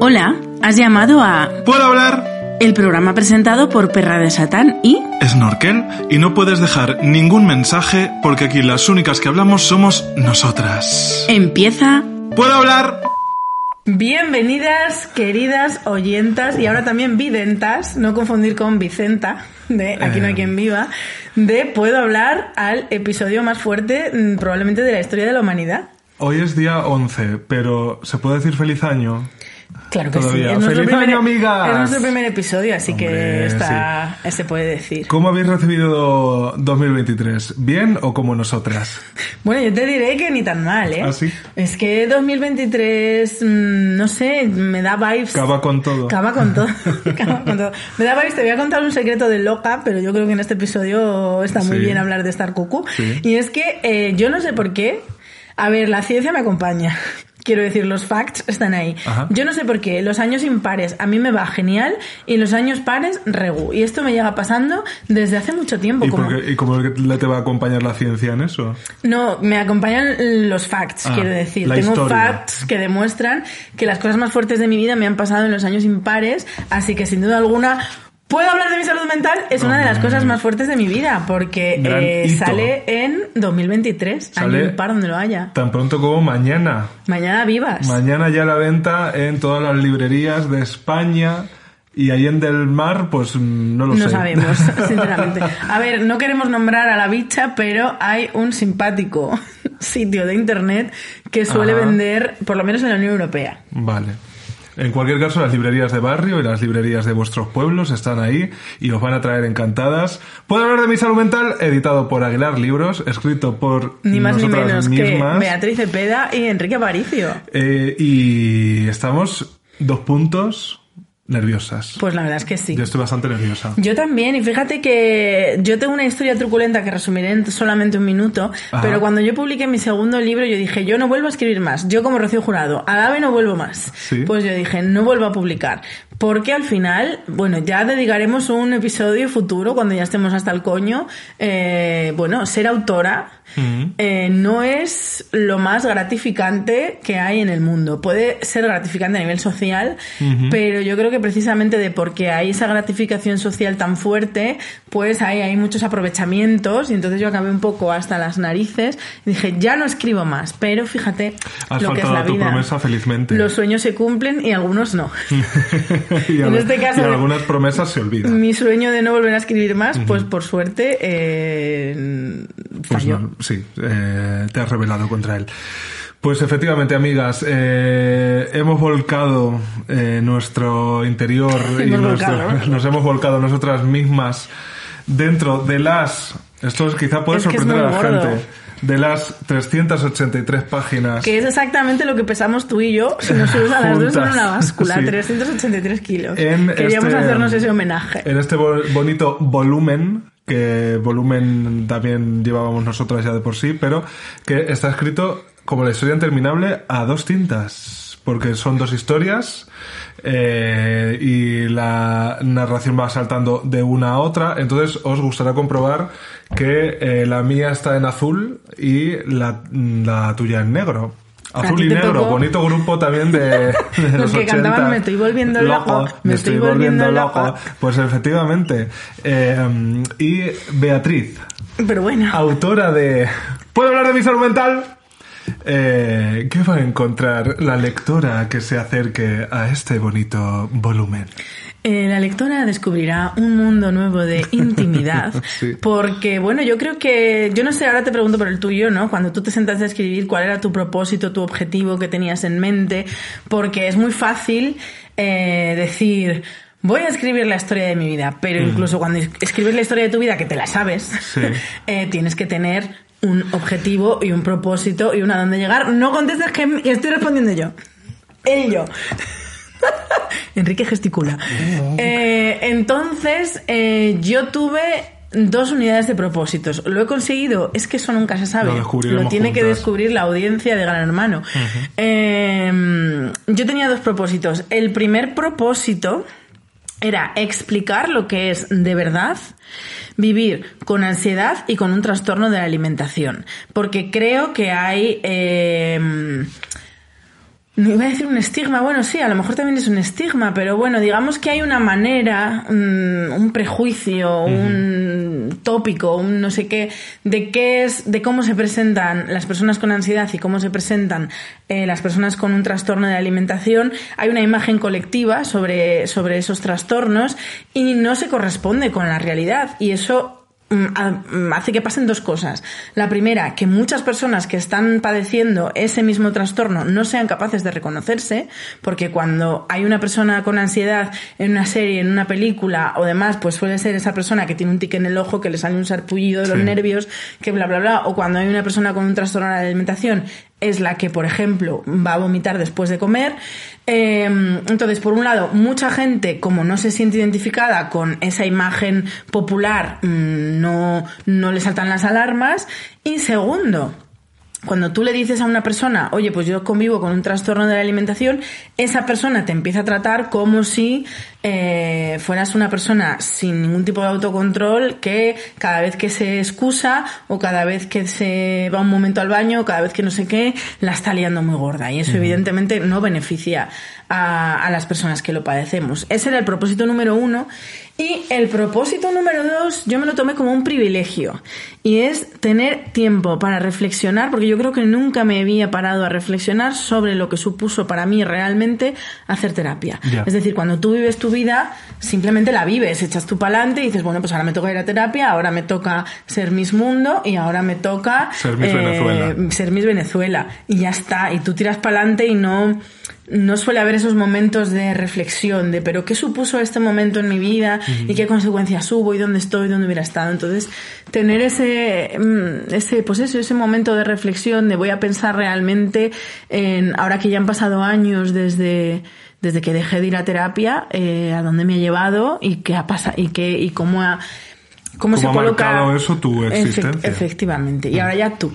Hola, has llamado a ¿Puedo hablar? el programa presentado por Perra de Satán y Snorkel y no puedes dejar ningún mensaje porque aquí las únicas que hablamos somos nosotras. empieza. ¿Puedo hablar? Bienvenidas, queridas oyentas y ahora también videntas, no confundir con Vicenta, de Aquí no hay quien viva, de Puedo hablar al episodio más fuerte mm, probablemente de la historia de la humanidad. Hoy es día 11, pero ¿se puede decir feliz año? Claro que Todavía. sí. Es nuestro, ¡Feliz primer, año, amigas! es nuestro primer episodio, así que está, se puede decir. ¿Cómo habéis recibido 2023? ¿Bien o como nosotras? Bueno, yo te diré que ni tan mal, ¿eh? ¿Ah, sí? Es que 2023, mm, no sé, me da vibes. Cava con todo. Cava con todo. Cava con todo. Me da vibes, te voy a contar un secreto de loca, pero yo creo que en este episodio está muy Sí. bien hablar de estar cucú. Sí. Y es que eh, yo no sé por qué. A ver, la ciencia me acompaña. Quiero decir, los facts están ahí. Ajá. Yo no sé por qué. Los años impares a mí me va genial y los años pares regu. Y esto me llega pasando desde hace mucho tiempo. ¿Y, como- por qué- ¿Y cómo le te va a acompañar la ciencia en eso? no, me acompañan los facts, Ah, quiero decir. Tengo historia. facts que demuestran que las cosas más fuertes de mi vida me han pasado en los años impares, así que sin duda alguna puedo hablar de mi salud mental, es una de las cosas más fuertes de mi vida, porque eh, sale en 2023, Sale- año impar donde lo haya. Tan pronto como mañana. Mañana vivas. Mañana ya la venta en todas las librerías de España y ahí en Del Mar, pues mm, no lo sé. No sabemos, sinceramente. A ver, no queremos nombrar a la bicha, pero hay un simpático sitio de internet que suele Ajá. vender, por lo menos en la Unión Europea. Vale. En cualquier caso, las librerías de barrio y las librerías de vuestros pueblos están ahí y os van a traer encantadas. Puedo hablar de mi salud mental, editado por Aguilar Libros, escrito por Ni más ni menos mismas. que Beatriz Cepeda y Enrique Aparicio. Eh, y estamos dos puntos nerviosas. Pues la verdad es que sí. Yo estoy bastante nerviosa. Yo también, y fíjate que yo tengo una historia truculenta que resumiré en solamente un minuto, Ajá. pero cuando yo publiqué mi segundo libro yo dije, yo no vuelvo a escribir más, yo como Rocío Jurado, a no vuelvo más. Sí. Pues yo dije, no vuelvo a publicar, porque al final, bueno, ya dedicaremos un episodio futuro, cuando ya estemos hasta el coño, eh, bueno, ser autora Ujú. eh, no es lo más gratificante que hay en el mundo. Puede ser gratificante a nivel social, pero yo creo que precisamente de porque hay esa gratificación social tan fuerte, pues hay, hay muchos aprovechamientos y entonces yo acabé un poco hasta las narices y dije, ya no escribo más, pero fíjate Has lo que es la a tu vida. promesa felizmente. Los sueños se cumplen y algunos no. y, en este caso- y algunas promesas se olvidan. Mi sueño de no volver a escribir más, pues por suerte eh, Pues falló. no, sí, eh, te has rebelado contra él. Pues efectivamente, amigas, eh, hemos volcado eh, nuestro interior y Hemos nuestro- volcado. nos hemos volcado nosotras mismas dentro de las, esto quizá puede Es sorprender a la gordo. gente, de las 383 páginas. Que es exactamente lo que pesamos tú y yo si nos subes a las dos en una báscula, Sí. 383 kilos. En Queríamos este- hacernos ese homenaje. En este bo- bonito volumen, que volumen también llevábamos nosotras ya de por sí, pero que está escrito como la historia interminable a dos tintas, porque son dos historias eh, y la narración va saltando de una a otra, entonces os gustará comprobar que eh, la mía está en azul y la, la tuya en negro. Azul y negro, tocó- bonito grupo también de, de los, Los que 80. cantaban, "Me estoy volviendo loco, me estoy volviendo loco". Pues efectivamente. Eh, y Beatriz, Pero bueno, autora de ¿Puedo hablar de mi salud mental? Eh, ¿Qué va a encontrar la lectora que se acerque a este bonito volumen? eh, la lectora descubrirá un mundo nuevo de intimidad. Sí. Porque, bueno, yo creo que. Yo no sé, ahora te pregunto por el tuyo, ¿no? Cuando tú te sentaste a escribir, ¿cuál era tu propósito, tu objetivo que tenías en mente? Porque es muy fácil eh, decir. Voy a escribir la historia de mi vida, pero incluso cuando es- escribes la historia de tu vida, que te la sabes, Sí. eh, tienes que tener un objetivo y un propósito y una a dónde llegar. No contestes que estoy respondiendo yo. Él yo. Enrique gesticula. Eh, entonces, eh, yo tuve dos unidades de propósitos. Lo he conseguido, es que eso nunca se sabe. Lo tiene que descubrir la audiencia de Gran Hermano. Eh, yo tenía dos propósitos. El primer propósito era explicar lo que es de verdad vivir con ansiedad y con un trastorno de la alimentación. Porque creo que hay... eh, no iba a decir un estigma, bueno, sí, a lo mejor también es un estigma, pero bueno, digamos que hay una manera, mm, un prejuicio, un tópico, un no sé qué, de qué es, de cómo se presentan las personas con ansiedad y cómo se presentan eh, las personas con un trastorno de alimentación. Hay una imagen colectiva sobre, sobre esos trastornos y no se corresponde con la realidad. Y eso hace que pasen dos cosas. La primera, que muchas personas que están padeciendo ese mismo trastorno no sean capaces de reconocerse, porque cuando hay una persona con ansiedad en una serie, en una película o demás, pues suele ser esa persona que tiene un tique en el ojo, que le sale un sarpullido de los Sí. nervios, que bla, bla, bla, o cuando hay una persona con un trastorno de la alimentación, es la que, por ejemplo, va a vomitar después de comer. Eh, entonces, por un lado, mucha gente, como no se siente identificada con esa imagen popular, mm, no, no le saltan las alarmas. Y segundo, cuando tú le dices a una persona, oye, pues yo convivo con un trastorno de la alimentación, esa persona te empieza a tratar como si eh, fueras una persona sin ningún tipo de autocontrol que cada vez que se excusa o cada vez que se va un momento al baño o cada vez que no sé qué, la está liando muy gorda. Y eso evidentemente no beneficia a, a las personas que lo padecemos. Ese era el propósito número uno. Y el propósito número dos, yo me lo tomé como un privilegio. Y es tener tiempo para reflexionar, porque yo creo que nunca me había parado a reflexionar sobre lo que supuso para mí realmente hacer terapia. Es decir, cuando tú vives tu vida, simplemente la vives, echas tu pa'lante y dices, bueno, pues ahora me toca ir a terapia, ahora me toca ser Miss Mundo y ahora me toca Ser Miss Venezuela. ser Miss Venezuela. Y ya está, y tú tiras pa'lante y no no suele haber esos momentos de reflexión de pero qué supuso este momento en mi vida y qué consecuencias hubo y dónde estoy, dónde hubiera estado. Entonces, tener ese, mm, ese, pues eso, ese momento de reflexión de voy a pensar realmente en, ahora que ya han pasado años desde, desde que dejé de ir a terapia, eh, a dónde me ha llevado y qué ha pasado y qué, y cómo ha, cómo, ¿Cómo se ha coloca marcado eso tu existencia? efectivamente. Y ahora ya tú.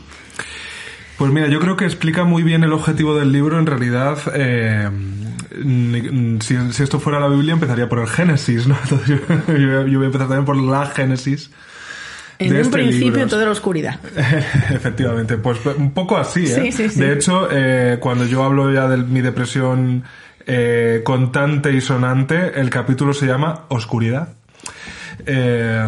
Pues mira, yo creo que explica muy bien el objetivo del libro. En realidad, eh, si, si esto fuera la Biblia, empezaría por el Génesis, ¿no? Entonces yo, yo- yo voy a empezar también por la Génesis. En un este principio todo era oscuridad. Efectivamente, pues un poco así, ¿eh? Sí, sí, sí. De hecho, eh, cuando yo hablo ya de mi depresión eh, contante y sonante, el capítulo se llama Oscuridad. Eh,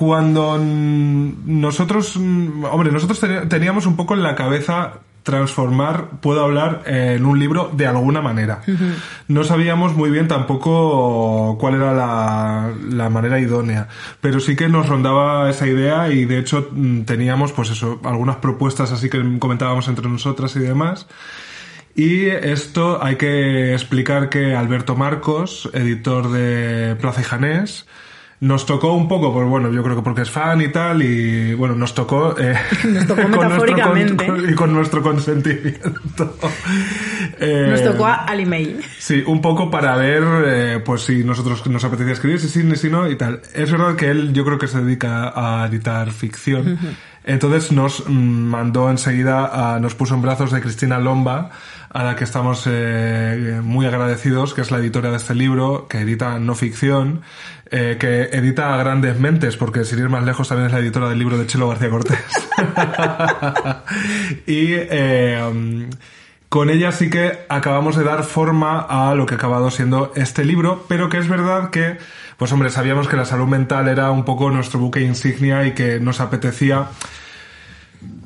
cuando nosotros, mm, hombre, nosotros teníamos un poco en la cabeza transformar, puedo hablar, eh, en un libro de alguna manera. No sabíamos muy bien tampoco cuál era la, la manera idónea, pero sí que nos rondaba esa idea y de hecho mm, teníamos pues eso, algunas propuestas así que comentábamos entre nosotras y demás. Y esto hay que explicar que Alberto Marcos, editor de Plaza y Janés, nos tocó un poco, pues bueno, yo creo que porque es fan y tal, y bueno, nos tocó... eh, Nos tocó con nuestro con- metafóricamente. y con nuestro consentimiento. Eh, Nos tocó a- al email. Sí, un poco para ver, eh, pues si nosotros nos apetecía escribir, si sí, si no y tal. Es verdad que él yo creo que se dedica a editar ficción. Entonces nos mm, mandó enseguida, a- nos puso en brazos de Cristina Lomba, a la que estamos eh, muy agradecidos, que es la editora de este libro, que edita no ficción, eh, que edita grandes mentes, porque sin ir más lejos también es la editora del libro de Chelo García Cortés. y eh, con ella sí que acabamos de dar forma a lo que ha acabado siendo este libro, pero que es verdad que, pues hombre, sabíamos que la salud mental era un poco nuestro buque insignia y que nos apetecía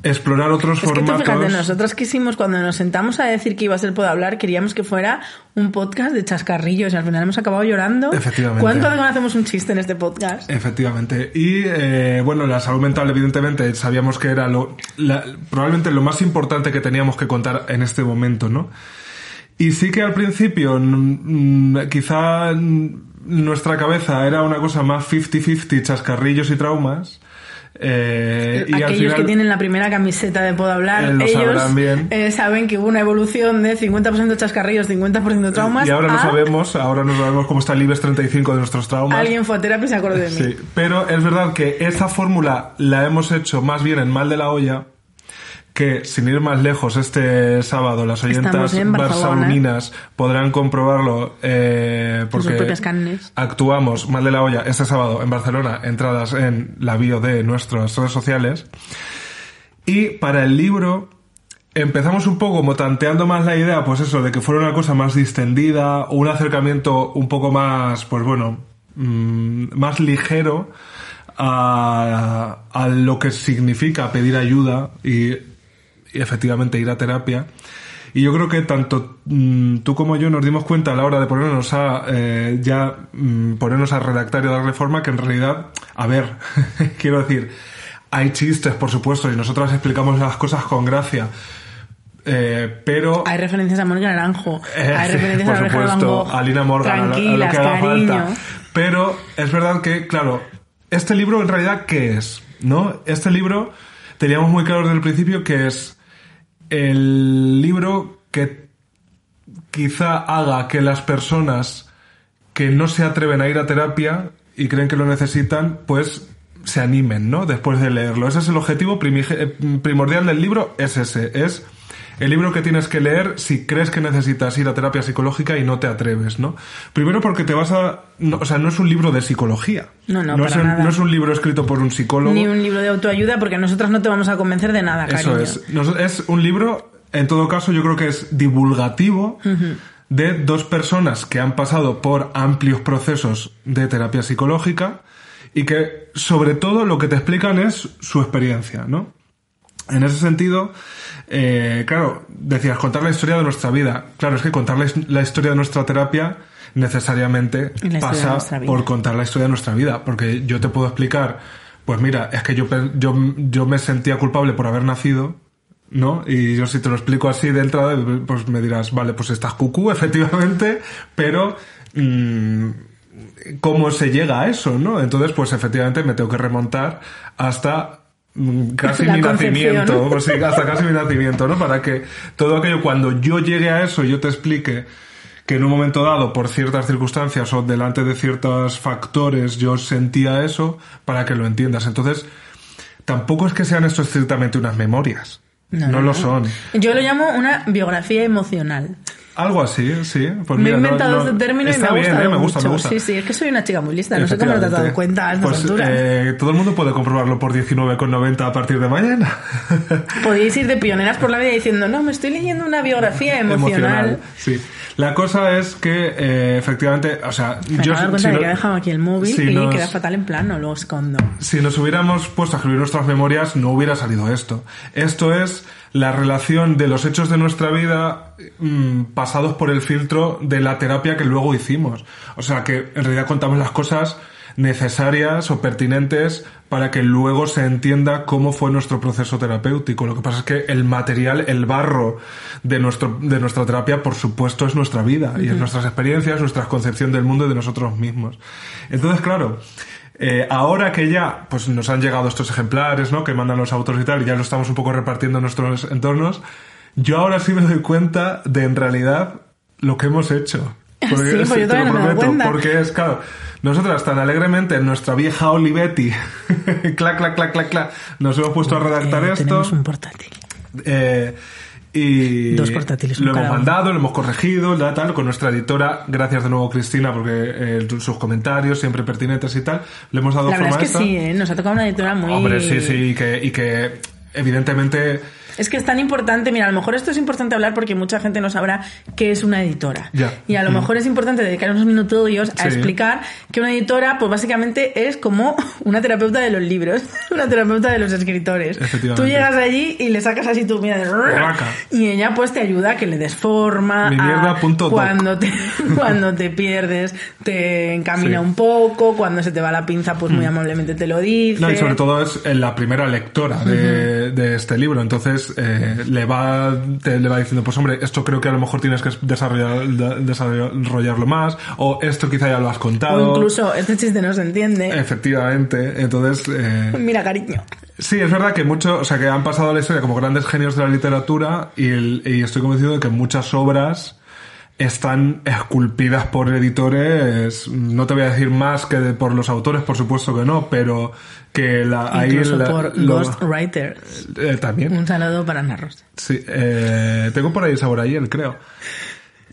explorar otros Es que tú formatos. fíjate, nosotros quisimos, cuando nos sentamos a decir que iba a ser Puedo Hablar, queríamos que fuera un podcast de chascarrillos y al final hemos acabado llorando. Efectivamente. ¿Cuánto de hacemos un chiste en este podcast? Efectivamente. Y eh, bueno, la salud mental, evidentemente, sabíamos que era lo, la- probablemente lo más importante que teníamos que contar en este momento, ¿no? Y sí que al principio, quizá nuestra cabeza era una cosa más 50-50, chascarrillos y traumas. Eh, y Aquellos final, que tienen la primera camiseta de Puedo Hablar, Eh, lo ellos bien. eh, saben que hubo una evolución de 50% chascarrillos, 50% traumas. y ahora no sabemos, ahora no sabemos cómo está el IBEX 35 de nuestros traumas. Alguien fue a terapia y se acordó de mí. Sí, pero es verdad que esa fórmula la hemos hecho más bien en mal de la olla, que sin ir más lejos, este sábado las oyentas barceloниnas podrán comprobarlo eh, porque actuamos mal de la olla este sábado en Barcelona, entradas en la bio de nuestras redes sociales. Y para el libro empezamos un poco como tanteando más la idea, pues eso, de que fuera una cosa más distendida, un acercamiento un poco más, pues bueno, mm, más ligero a, a lo que significa pedir ayuda y efectivamente ir a terapia. Y yo creo que tanto mm, tú como yo nos dimos cuenta a la hora de ponernos a eh, ya mm, ponernos a redactar y a darle forma que en realidad, a ver, quiero decir, hay chistes, por supuesto, y nosotras explicamos las cosas con gracia. Eh, pero Hay referencias a Mónica Naranjo, eh, hay referencias por a Van supuesto, Gogh. a Lina Morgan, a lo- que haga falta. Pero es verdad que, claro, este libro en realidad, ¿qué es? ¿No? Este libro teníamos muy claro desde el principio que es el libro que quizá haga que las personas que no se atreven a ir a terapia y creen que lo necesitan, pues se animen, ¿no? Después de leerlo. Ese es el objetivo eh, primordial del libro, es ese, es el libro que tienes que leer si crees que necesitas ir a terapia psicológica y no te atreves, ¿no? Primero porque te vas a... no, o sea, no es un libro de psicología. No, no, es, para un, nada. no es un libro escrito por un psicólogo. Ni un libro de autoayuda porque nosotras no te vamos a convencer de nada, Eso cariño. es. Nos- es un libro, en todo caso, yo creo que es divulgativo de dos personas que han pasado por amplios procesos de terapia psicológica y que, sobre todo, lo que te explican es su experiencia, ¿no? En ese sentido, eh, claro, decías contar la historia de nuestra vida. Claro, es que contar la, his- la historia de nuestra terapia necesariamente pasa por contar la historia de nuestra vida. Porque yo te puedo explicar, pues mira, es que yo, yo, yo me sentía culpable por haber nacido, ¿no? Y yo si te lo explico así de entrada, pues me dirás, vale, pues estás cucú, efectivamente, pero... mm, cómo se llega a eso, ¿no? Entonces, pues efectivamente me tengo que remontar hasta casi La mi nacimiento, pues sí, hasta casi mi nacimiento, ¿no? Para que todo aquello, cuando yo llegue a eso, yo te explique que en un momento dado, por ciertas circunstancias o delante de ciertos factores, yo sentía eso, para que lo entiendas. Entonces, tampoco es que sean esto estrictamente unas memorias. No, lo son. Yo lo llamo una biografía emocional. Algo así, sí. Pues me he mira, no- inventado no- este término y me ha bien, gustado ¿eh? me gusta, mucho. me gusta. Sí, sí, es que soy una chica muy lista. No sé cómo te has dado cuenta a Pues, eh, todo el mundo puede comprobarlo por 19,90 a partir de mañana. Podéis ir de pioneras por la vida diciendo, no, me estoy leyendo una biografía emocional. Sí. La cosa es que, eh, efectivamente, o sea, Me yo acabo de dar cuenta si de que he dejado aquí el móvil si y nos- queda fatal en plano, lo escondo. si nos hubiéramos puesto a escribir nuestras memorias, no hubiera salido esto. Esto es la relación de los hechos de nuestra vida mm, pasados por el filtro de la terapia que luego hicimos. O sea que en realidad contamos las cosas necesarias o pertinentes para que luego se entienda cómo fue nuestro proceso terapéutico. Lo que pasa es que el material, el barro de, nuestro, de nuestra terapia, por supuesto, es nuestra vida y es nuestras experiencias, nuestra concepción del mundo y de nosotros mismos. Entonces, claro, eh, ahora que ya pues nos han llegado estos ejemplares, ¿no? Que mandan los autores y tal, y ya lo estamos un poco repartiendo en nuestros entornos, yo ahora sí me doy cuenta de en realidad lo que hemos hecho. Sí, pues yo te lo me prometo, cuenta. porque es, claro, nosotras tan alegremente en nuestra vieja Olivetti, clac, clac, clac, clac, clac, nos hemos puesto a redactar Eh, esto. Tenemos un portátil. Eh, y Dos portátiles, lo hemos mandado, lo hemos corregido, tal, tal, con nuestra editora, gracias de nuevo Cristina, porque eh, sus comentarios siempre pertinentes y tal, le hemos dado La forma verdad es que esta. sí, ¿eh? nos ha tocado una editora muy... Hombre, sí, sí, y que, y que evidentemente Es que es tan importante, mira, a lo mejor esto es importante hablar porque mucha gente no sabrá qué es una editora. Ya. Y a lo mejor es importante dedicar unos minutillos a Sí. explicar que una editora, pues básicamente es como una terapeuta de los libros, una terapeuta de los escritores. Tú llegas allí y le sacas así tu mierda de y ella pues te ayuda a que le des forma. Mi a cuando te cuando te pierdes, te encamina Sí. Mm. un poco, cuando se te va la pinza, pues muy amablemente te lo dice. No, y sobre todo es la primera lectora de, de este libro. Entonces, entonces eh, le va te, le va diciendo, pues hombre, esto creo que a lo mejor tienes que desarrollar, desarrollarlo más, o esto quizá ya lo has contado. O incluso, este chiste no se entiende. Efectivamente, entonces... Eh, Mira, cariño. Sí, es verdad que mucho, o sea, que han pasado a la historia como grandes genios de la literatura y, el- y estoy convencido de que muchas obras están esculpidas por editores, no te voy a decir más que de- por los autores, por supuesto que no, pero que la, ahí la- por lo- ghostwriters. eh, también. Un saludo para Ana Rosa. Sí, eh, tengo por ahí el sabor ayer, creo.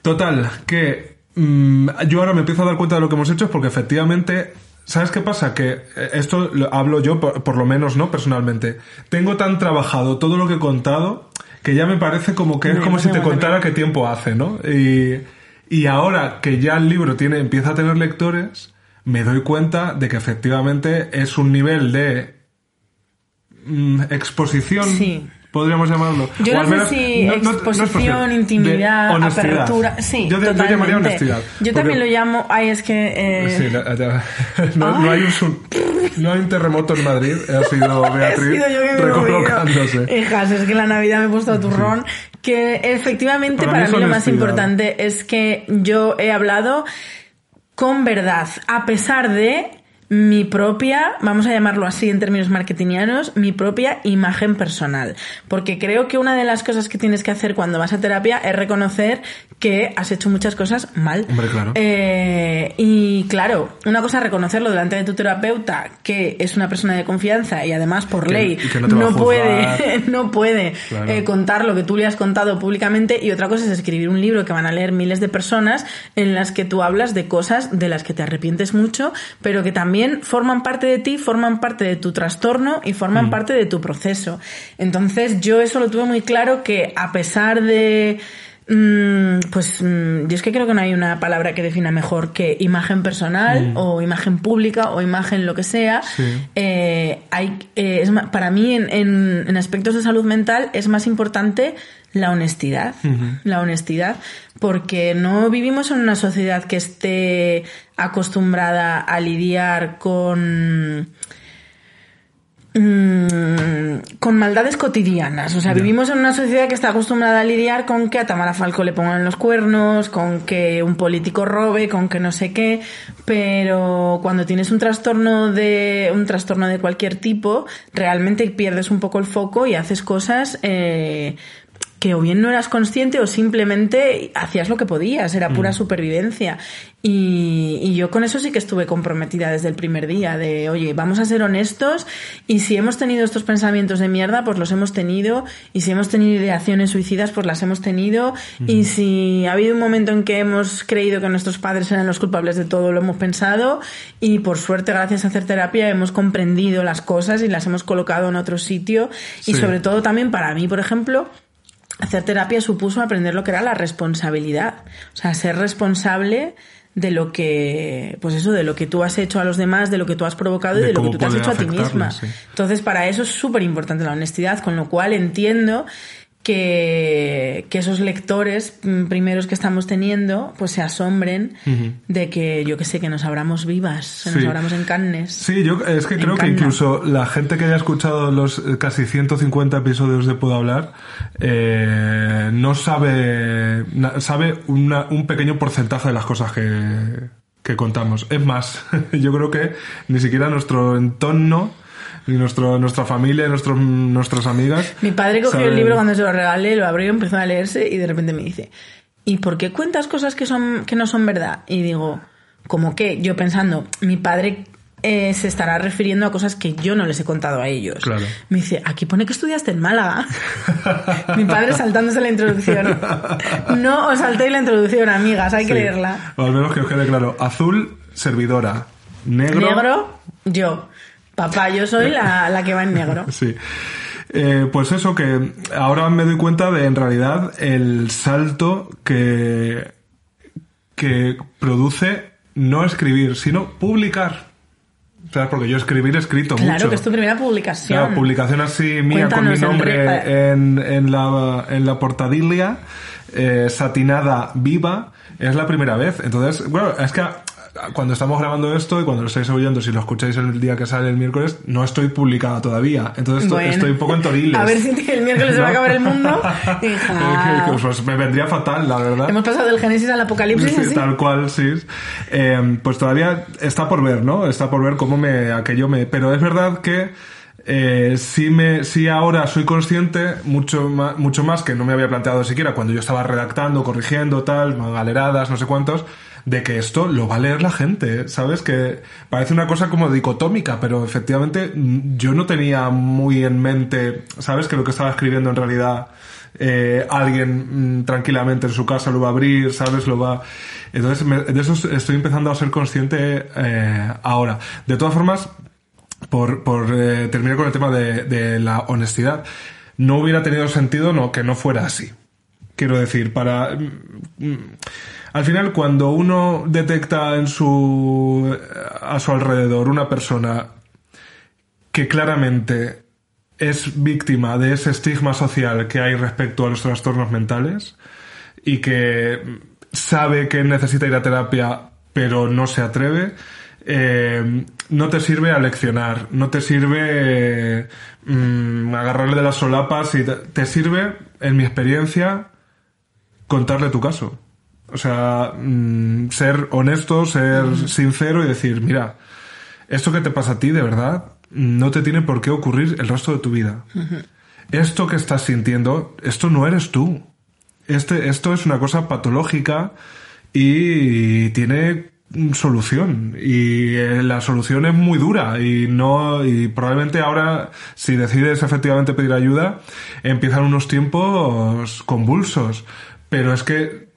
Total, que mm, yo ahora me empiezo a dar cuenta de lo que hemos hecho porque efectivamente, ¿sabes qué pasa? Que eh, esto lo hablo yo, por, por lo menos, ¿no? Personalmente. Tengo tan trabajado todo lo que he contado que ya me parece como que es como si te contara qué tiempo hace, ¿no? Y, y ahora que ya el libro tiene, empieza a tener lectores, me doy cuenta de que efectivamente es un nivel de mm, exposición, Sí. Podríamos llamarlo. Yo O no sé si no- no- no exposición, intimidad, apertura. Sí, yo, de- yo totalmente. llamaría honestidad. Yo porque- también lo llamo. Ay, es que. eh, Sí, la- la- no, hay un, no hay un terremoto en Madrid, ha sido He Beatriz sido yo que recolocándose. Hijas, es que la Navidad me he puesto a turrón. Que efectivamente Para mí para, es mí lo más importante es que yo he hablado con verdad, a pesar de mi propia, vamos a llamarlo así en términos marketingianos, mi propia imagen personal. Porque creo que una de las cosas que tienes que hacer cuando vas a terapia es reconocer que has hecho muchas cosas mal. Hombre, claro. Eh, y claro, una cosa es reconocerlo delante de tu terapeuta, que es una persona de confianza y además por Que- ley no puede, no puede Claro. eh, contar lo que tú le has contado públicamente. Y otra cosa es escribir un libro que van a leer miles de personas en las que tú hablas de cosas de las que te arrepientes mucho, pero que también forman parte de ti, forman parte de tu trastorno y Mm. forman parte de tu proceso. Entonces yo eso lo tuve muy claro que a pesar de Mm, Pues mm, yo es que creo que no hay una palabra que defina mejor que imagen personal o imagen pública o imagen lo que sea. Mm. Sí. Eh, hay, eh, es para mí en, en- en aspectos de salud mental es más importante la honestidad. La honestidad. Porque no vivimos en una sociedad que esté acostumbrada a lidiar con mm, con maldades cotidianas. O sea, vivimos en una sociedad que está acostumbrada a lidiar con que a Tamara Falco le pongan los cuernos, con que un político robe, con que no sé qué. Pero cuando tienes un trastorno de un trastorno de cualquier tipo, realmente pierdes un poco el foco y haces cosas. eh, que o bien no eras consciente o simplemente hacías lo que podías, era pura supervivencia. Y, y yo con eso sí que estuve comprometida desde el primer día, de, oye, vamos a ser honestos y si hemos tenido estos pensamientos de mierda, pues los hemos tenido, y si hemos tenido ideaciones suicidas, pues las hemos tenido, y si ha habido un momento en que hemos creído que nuestros padres eran los culpables de todo, lo hemos pensado, y por suerte, gracias a hacer terapia, hemos comprendido las cosas y las hemos colocado en otro sitio, y sobre todo también para mí, por ejemplo, hacer terapia supuso aprender lo que era la responsabilidad. O sea, ser responsable de lo que, pues eso, de lo que tú has hecho a los demás, de lo que tú has provocado y De lo que tú te has hecho a ti misma. sí. Entonces, para eso es súper importante la honestidad, con lo cual entiendo que, que esos lectores mm, primeros que estamos teniendo, pues se asombren de que, yo que sé, que nos abramos vivas, que nos abramos en carnes. Sí, yo es que creo que incluso la gente que haya escuchado los eh, casi 150 episodios de Puedo Hablar eh, no sabe, sabe una- un pequeño porcentaje de las cosas que, que contamos. Es más, yo creo que ni siquiera nuestro entorno, ni nuestro, nuestra familia, nuestros, nuestras amigas. Mi padre cogió saben- el libro cuando se lo regalé, lo abrió, empezó a leerse y de repente me dice, ¿y por qué cuentas cosas que, son, que no son verdad? Y digo, ¿cómo qué? Yo pensando, mi padre eh, se estará refiriendo a cosas que yo no les he contado a ellos. Claro. Me dice, aquí pone que estudiaste en Málaga. mi padre saltándose la introducción. No os saltéis la introducción, amigas, hay que leerla. O al menos que os quede claro. Azul, servidora. Negro. Negro, yo. Papá, yo soy la, la que va en negro. Sí. Eh, pues eso, que ahora me doy cuenta de en realidad el salto que, que produce no escribir, sino publicar. ¿Sabes? Porque yo escribir he escrito Claro mucho. que es tu primera publicación. Claro, publicación así mía con mi nombre re- en, en, la, en la portadilia, eh, satinada viva, es la primera vez. Entonces, bueno, es que cuando estamos grabando esto y cuando lo estáis oyendo, si lo escucháis el día que sale el miércoles, no estoy publicada todavía. Entonces estoy, Bueno. estoy un poco en toriles. A ver si el miércoles se va a acabar el mundo. Hija. Pues me vendría fatal, la verdad. Hemos pasado del Génesis al Apocalipsis. Sí, tal cual, sí. Eh, pues todavía está por ver, ¿no? Está por ver cómo me aquello me. Pero es verdad que eh, sí me, sí ahora soy consciente mucho más, mucho más que no me había planteado siquiera cuando yo estaba redactando, corrigiendo, tal, galeradas, no sé cuántos, de que esto lo va a leer la gente, ¿sabes? Que parece una cosa como dicotómica, pero efectivamente mm, yo no tenía muy en mente, ¿sabes? Que lo que estaba escribiendo en realidad eh, alguien mm, tranquilamente en su casa lo va a abrir, ¿sabes? Lo va... Entonces, de eso estoy empezando a ser consciente eh, ahora. De todas formas, por, por eh, terminar con el tema de, de la honestidad, no hubiera tenido sentido no, que no fuera así. Quiero decir, para... mm, mm, Al final, cuando uno detecta en su, a su alrededor una persona que claramente es víctima de ese estigma social que hay respecto a los trastornos mentales y que sabe que necesita ir a terapia pero no se atreve, eh, no te sirve a leccionar, no te sirve mm, agarrarle de las solapas y te sirve, en mi experiencia, contarle tu caso. O sea, mm, ser honesto, ser sincero y decir, mira, esto que te pasa a ti, de verdad, no te tiene por qué ocurrir el resto de tu vida. Esto que estás sintiendo, esto no eres tú. Este, esto es una cosa patológica y tiene solución. Y eh, la solución es muy dura y no, y probablemente ahora, si decides efectivamente pedir ayuda, empiezan unos tiempos convulsos. Pero es que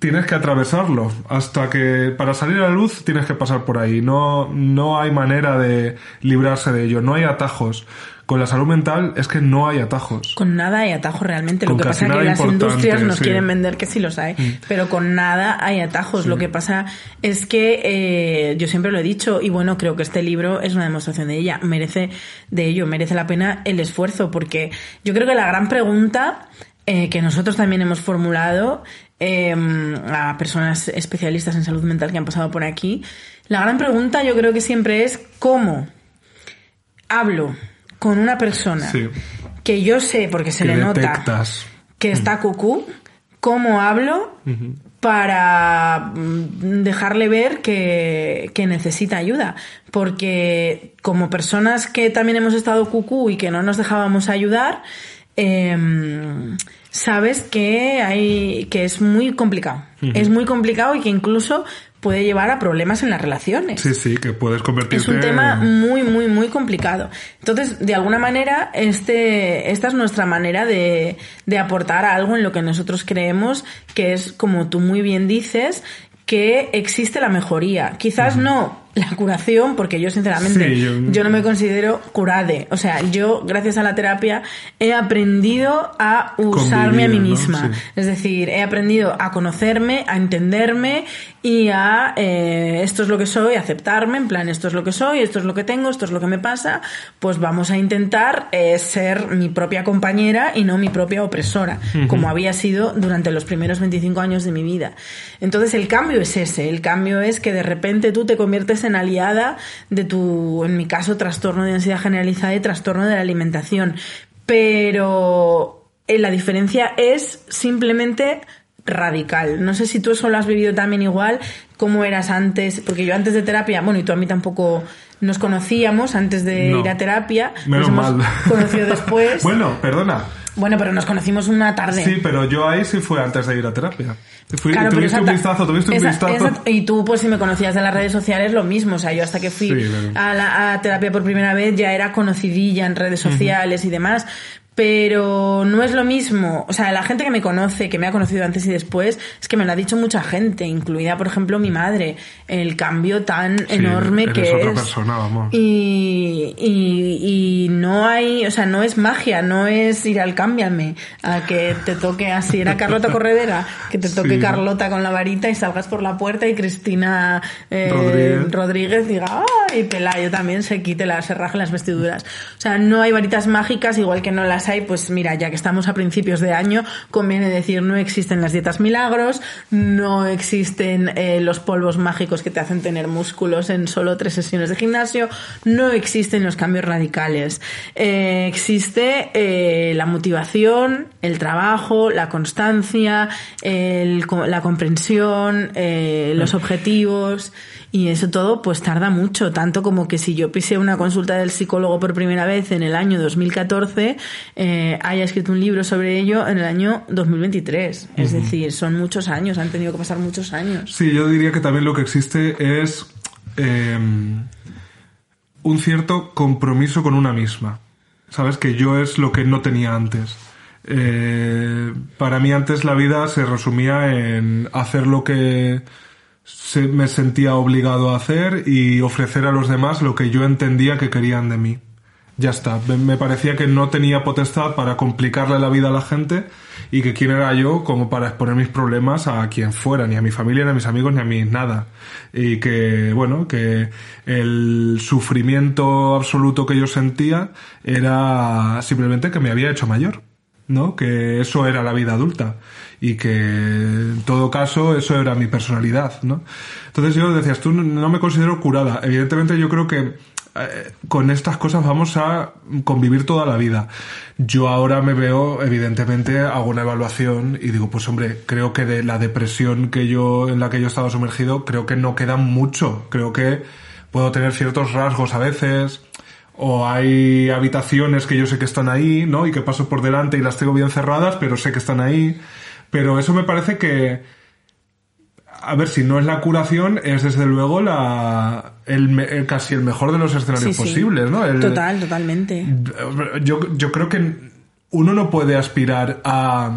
tienes que atravesarlo. Hasta que para salir a la luz tienes que pasar por ahí. No, no hay manera de librarse de ello. No hay atajos. Con la salud mental es que no hay atajos. Con nada hay atajos realmente. Con Lo que pasa es que las industrias nos sí. Mm. quieren vender que sí los hay, pero con nada hay atajos. Lo que pasa es que eh, yo siempre lo he dicho y bueno, creo que este libro es una demostración de ella. Merece de ello, merece la pena el esfuerzo porque yo creo que la gran pregunta eh, que nosotros también hemos formulado eh, a personas especialistas en salud mental que han pasado por aquí, la gran pregunta yo creo que siempre es cómo hablo con una persona Sí. que yo sé, porque se Que le nota que está cucú, cómo hablo para mm, dejarle ver que, que necesita ayuda. Porque como personas que también hemos estado cucú y que no nos dejábamos ayudar, em, sabes que hay que es muy complicado. Es muy complicado y que incluso puede llevar a problemas en las relaciones. Sí, sí, que puedes convertirte Es un tema muy, muy, muy complicado. Entonces, de alguna manera, este, esta es nuestra manera de, de aportar algo en lo que nosotros creemos que es, como tú muy bien dices, que existe la mejoría. Quizás no la curación, porque yo sinceramente Sí, yo... yo- no me considero curade. O sea, yo gracias a la terapia he aprendido a usarme a mí misma. Sí. Es decir, he aprendido a conocerme, a entenderme y a eh, esto es lo que soy, aceptarme, en plan, esto es lo que soy, esto es lo que tengo, esto es lo que me pasa, pues vamos a intentar eh, ser mi propia compañera y no mi propia opresora, como había sido durante los primeros 25 años de mi vida. Entonces el cambio es ese, el cambio es que de repente tú te conviertes en aliada de tu, en mi caso, trastorno de ansiedad generalizada y trastorno de la alimentación. Pero eh, la diferencia es simplemente radical. No sé si tú eso lo has vivido también igual, cómo eras antes, porque yo antes de terapia, bueno, y tú a mí tampoco nos conocíamos antes de No. ir a terapia, Menos nos hemos mal. conocido después. bueno. Bueno, pero nos conocimos una tarde. Sí, pero yo ahí sí fue antes de ir a terapia. Fui, Claro, pero tuviste un vistazo, tuviste un vistazo. esa- y tú, pues si me conocías de las redes sociales, lo mismo. O sea, yo hasta que fui Sí, claro. a, la, a terapia por primera vez ya era conocidilla en redes sociales y demás. Pero no es lo mismo. O sea, la gente que me conoce, que me ha conocido antes y después, es que me lo ha dicho mucha gente, incluida, por ejemplo, mi madre. El cambio tan enorme eres que otra es. persona, vamos. Y, y, y no hay, o sea, no es magia, no es ir al cámbiame, a que te toque así, era Carlota Corredera, que te toque Sí. Carlota con la varita y salgas por la puerta y Cristina eh, Rodríguez. Rodríguez diga, ¡ay! Pelayo también se quite las, se raje las vestiduras. O sea, no hay varitas mágicas, igual que no las las hay, pues mira, ya que estamos a principios de año, conviene decir, no existen las dietas milagros, no existen eh, los polvos mágicos que te hacen tener músculos en solo tres sesiones de gimnasio, no existen los cambios radicales. Eh, existe eh, la motivación, el trabajo, la constancia, el- la comprensión, los objetivos. Y eso todo pues tarda mucho, tanto como que si yo pisé una consulta del psicólogo por primera vez en el año 2014, eh, haya escrito un libro sobre ello en el año 2023. Es decir, son muchos años, han tenido que pasar muchos años. Sí, yo diría que también lo que existe es eh, un cierto compromiso con una misma. Sabes que yo es lo que no tenía antes. Eh, para mí antes la vida se resumía en hacer lo que me sentía obligado a hacer y ofrecer a los demás lo que yo entendía que querían de mí. Ya está. Me- Me parecía que no tenía potestad para complicarle la vida a la gente y que quién era yo como para exponer mis problemas a quien fuera, ni a mi familia, ni a mis amigos, ni a mí, nada. Y que, bueno, que el sufrimiento absoluto que yo sentía era simplemente que me había hecho mayor. ¿no? Que eso era la vida adulta y que en todo caso eso era mi personalidad, ¿no? Entonces yo decías, tú no me considero curada. Evidentemente yo creo que eh, con estas cosas vamos a convivir toda la vida. Yo ahora me veo, evidentemente, hago una evaluación y digo, pues hombre, creo que de la depresión que yo, en la que yo estaba sumergido, creo que no queda mucho. Creo que puedo tener ciertos rasgos a veces, o hay habitaciones que yo sé que están ahí, ¿no? Y que paso por delante y las tengo bien cerradas, pero sé que están ahí. Pero eso me parece que, a ver, si no es la curación, es desde luego la, el, casi el mejor de los escenarios Sí, sí. posibles, ¿no? El- Total, totalmente. yo, yo creo que uno no puede aspirar a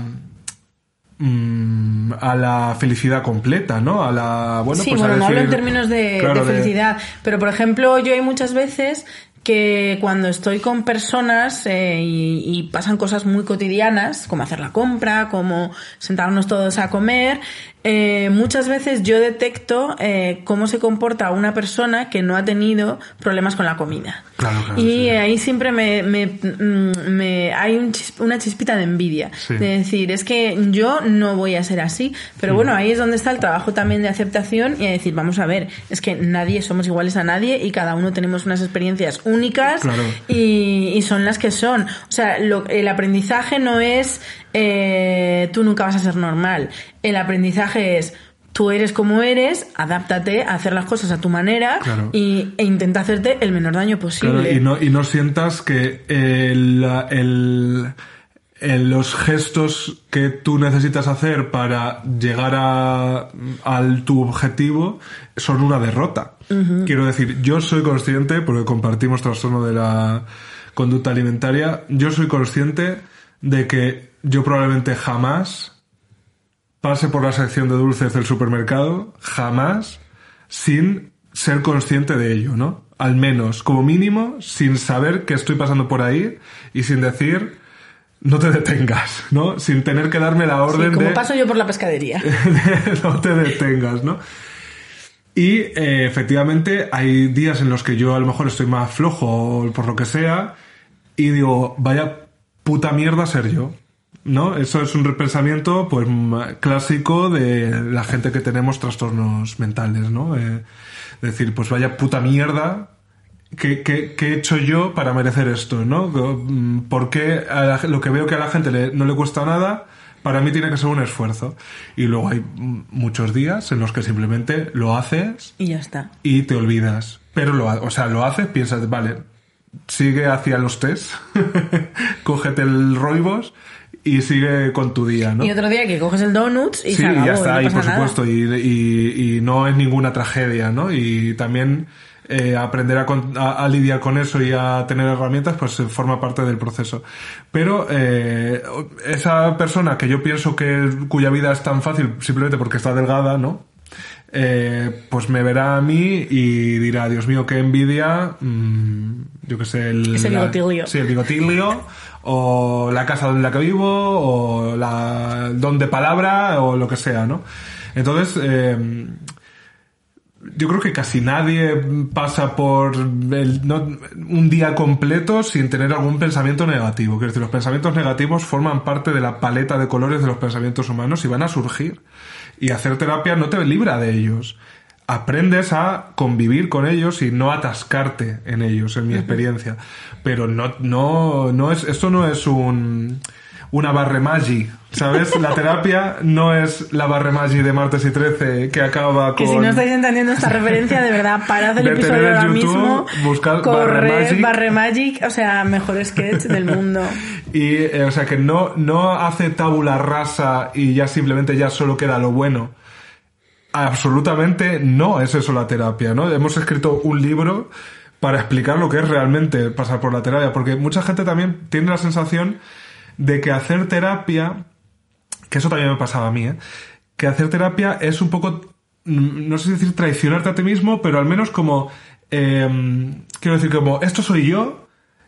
mm, a la felicidad completa, ¿no? A la bueno, sí, pues a bueno, no hablo en términos de, claro, de felicidad, pero por ejemplo, yo hay muchas veces que cuando estoy con personas eh, y, y pasan cosas muy cotidianas, como hacer la compra, como sentarnos todos a comer, eh, muchas veces yo detecto eh, cómo se comporta una persona que no ha tenido problemas con la comida. Claro, claro, y sí. ahí siempre me, me, mm, me- hay un chis- una chispita de envidia. Sí. De decir, es que yo no voy a ser así. Pero bueno, ahí es donde está el trabajo también de aceptación y a decir, vamos a ver, es que nadie somos iguales a nadie y cada uno tenemos unas experiencias únicas Claro. y, y son las que son. O sea, lo- el aprendizaje no es eh, tú nunca vas a ser normal. El aprendizaje es tú eres como eres, adáptate a hacer las cosas a tu manera Claro. y, e intenta hacerte el menor daño posible. Claro, y, no, y no sientas que el, el- el- los gestos que tú necesitas hacer para llegar a, al tu objetivo son una derrota. Quiero decir, yo soy consciente, porque compartimos trastorno de la conducta alimentaria, yo soy consciente de que yo probablemente jamás pase por la sección de dulces del supermercado, jamás, sin ser consciente de ello, ¿no? Al menos, como mínimo, sin saber que estoy pasando por ahí y sin decir, no te detengas, ¿no? Sin tener que darme la Sí, orden como de, paso yo por la pescadería. de no te detengas, ¿no? Y eh, efectivamente hay días en los que yo a lo mejor estoy más flojo o por lo que sea y digo, vaya puta mierda ser yo. ¿No? Eso es un pensamiento pues clásico de la gente que tenemos trastornos mentales, ¿no? Eh, decir, pues vaya puta mierda ¿Qué, qué, qué he hecho yo para merecer esto, no? ¿Por qué a la- lo que veo que a la gente le- no le cuesta nada, para mí tiene que ser un esfuerzo? Y luego hay muchos días en los que simplemente lo haces Y ya está. y te olvidas. Pero lo, o sea, lo haces, piensas, vale, sigue hacia los test, cógete el roibos y sigue con tu día, ¿no? Y otro día que coges el donuts y sí, se acabó, ya está, y por nada. supuesto, y, y- y no es ninguna tragedia, ¿no? Y también eh, aprender a, con- a- a lidiar con eso y a tener herramientas, pues eh, forma parte del proceso. Pero eh, esa persona que yo pienso que cuya vida es tan fácil simplemente porque está delgada, ¿no? Eh, pues me verá a mí y dirá, Dios mío, qué envidia, mm, yo qué sé, el, Ese la- bigotilio. sí, el bigotilio, o la casa en la vivo, o la don de palabra, o lo que sea, ¿no? Entonces, eh, yo creo que casi nadie pasa por el- un día completo sin tener algún pensamiento negativo. Quiero decir, los pensamientos negativos forman parte de la paleta de colores de los pensamientos humanos y van a surgir. Y hacer terapia no te libra de ellos. Aprendes a convivir con ellos y no atascarte en ellos, en mi experiencia. Pero no, no, no es, esto no es un, una barre magi, ¿sabes? La terapia no es la barre magi de martes y 13 que acaba con... Que si no estáis entendiendo esta referencia, de verdad, parad el episodio ahora YouTube, mismo. buscad Barre Magic. Barre Magic, o sea, mejor sketch del mundo. Y, eh, o sea, que no, no hace tabula rasa y ya simplemente ya solo queda lo bueno. Absolutamente no es eso la terapia, ¿no? Hemos escrito un libro para explicar lo que es realmente pasar por la terapia, porque mucha gente también tiene la sensación de que hacer terapia, que eso también me pasaba a mí, ¿eh? que hacer terapia es un poco, mm, no sé si decir traicionarte a ti mismo, pero al menos como, eh, quiero decir, como, esto soy yo,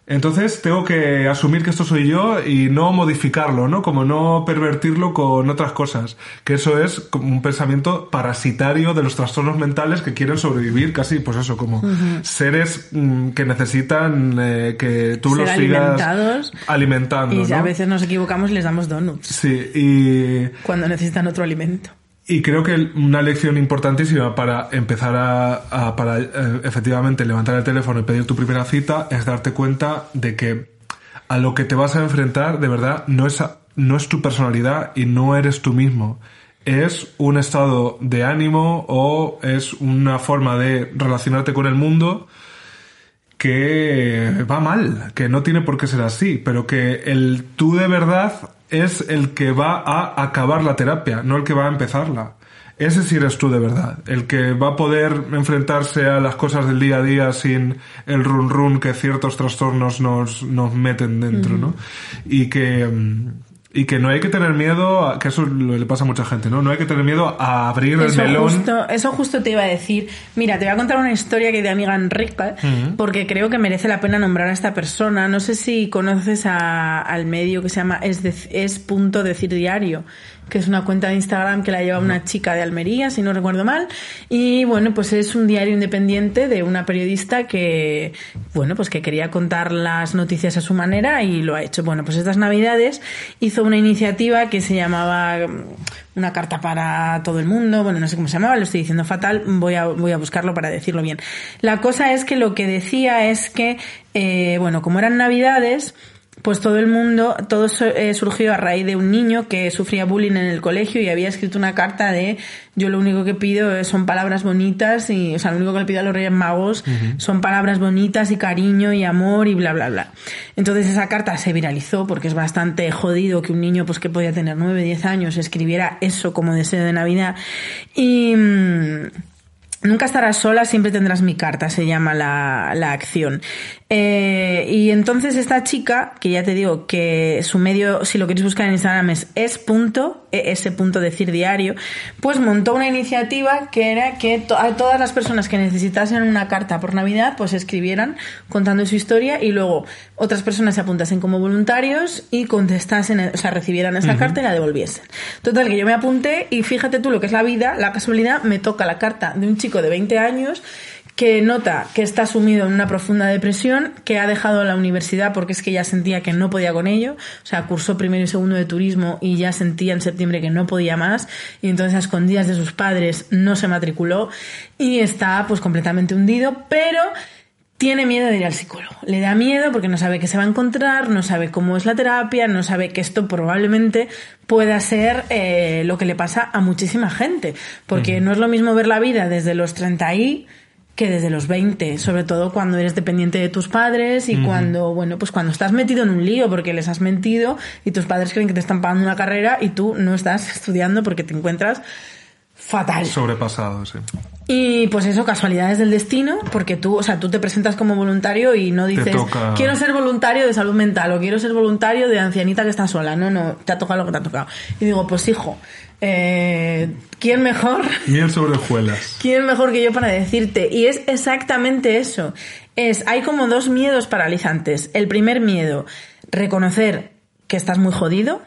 entonces tengo que asumir que esto soy yo y no modificarlo, ¿no? Como no pervertirlo con otras cosas. Que eso es como un pensamiento parasitario de los trastornos mentales que quieren sobrevivir casi, pues eso, como seres mm, que necesitan eh, que tú Ser los sigas alimentando. Y a veces nos equivocamos y les damos donuts Sí, y... cuando necesitan otro alimento. Y creo que una lección importantísima para empezar a, a- para eh, efectivamente levantar el teléfono y pedir tu primera cita es darte cuenta de que a lo que te vas a enfrentar de verdad no es, no es tu personalidad y no eres tú mismo. Es un estado de ánimo o es una forma de relacionarte con el mundo que va mal, que no tiene por qué ser así, pero que el tú de verdad es el que va a acabar la terapia, no el que va a empezarla. Ese sí eres tú de verdad, el que va a poder enfrentarse a las cosas del día a día sin el run run que ciertos trastornos nos, nos meten dentro, ¿no? Y que, mm, y que no hay que tener miedo, a, que eso le pasa a mucha gente, ¿no? No hay que tener miedo a abrir el melón. justo, eso justo te iba a decir. Mira, te voy a contar una historia que de amiga Enrique, porque creo que merece la pena nombrar a esta persona. No sé si conoces a- al medio que se llama es, de- es punto decir diario, que es una cuenta de Instagram que la lleva una chica de Almería, si no recuerdo mal. Y bueno, pues es un diario independiente de una periodista que, bueno, pues que quería contar las noticias a su manera y lo ha hecho. Bueno, pues estas navidades hizo una iniciativa que se llamaba mm, una carta para todo el mundo, bueno, no sé cómo se llamaba, lo estoy diciendo fatal, voy a, voy a buscarlo para decirlo bien. La cosa es que lo que decía es que, eh, bueno, como eran navidades, pues todo el mundo, todo eh, surgió a raíz de un niño que sufría bullying en el colegio y había escrito una carta de yo lo único que pido son palabras bonitas y, o sea, lo único que le pido a los Reyes Magos son palabras bonitas y cariño y amor y bla, bla, bla. Entonces esa carta se viralizó porque es bastante jodido que un niño, pues que podía tener 9, 10 años, escribiera eso como deseo de Navidad. Y... mm, Nunca estarás sola, siempre tendrás mi carta, se llama la, la acción. Eh, y entonces esta chica, que ya te digo que su medio, si lo queréis buscar en Instagram es es punto, es punto decir diario, pues montó una iniciativa que era que to- a todas las personas que necesitasen una carta por Navidad, pues escribieran contando su historia y luego otras personas se apuntasen como voluntarios y contestasen, o sea, recibieran esa carta y la devolviesen. Total, que yo me apunté y fíjate tú lo que es la vida, la casualidad, me toca la carta de un chico de 20 años que nota que está sumido en una profunda depresión, que ha dejado la universidad porque es que ya sentía que no podía con ello, o sea, cursó primero y segundo de turismo y ya sentía en septiembre que no podía más y entonces a escondidas de sus padres no se matriculó y está pues completamente hundido, pero tiene miedo de ir al psicólogo. Le da miedo porque no sabe qué se va a encontrar, no sabe cómo es la terapia, no sabe que esto probablemente pueda ser eh, lo que le pasa a muchísima gente. Porque no es lo mismo ver la vida desde los 30 y que desde los 20, sobre todo cuando eres dependiente de tus padres y cuando, bueno, pues cuando estás metido en un lío porque les has mentido y tus padres creen que te están pagando una carrera y tú no estás estudiando porque te encuentras fatal. Sobrepasado, sí. Y pues eso, casualidades del destino, porque tú, o sea, tú te presentas como voluntario y no dices, toca- quiero ser voluntario de salud mental o quiero ser voluntario de ancianita que está sola. No, no, te ha tocado lo que te ha tocado. Y digo, pues hijo, eh, ¿quién mejor? Miel sobre hojuelas. ¿Quién mejor que yo para decirte? Y es exactamente eso. Es, hay como dos miedos paralizantes. El primer miedo, reconocer que estás muy jodido,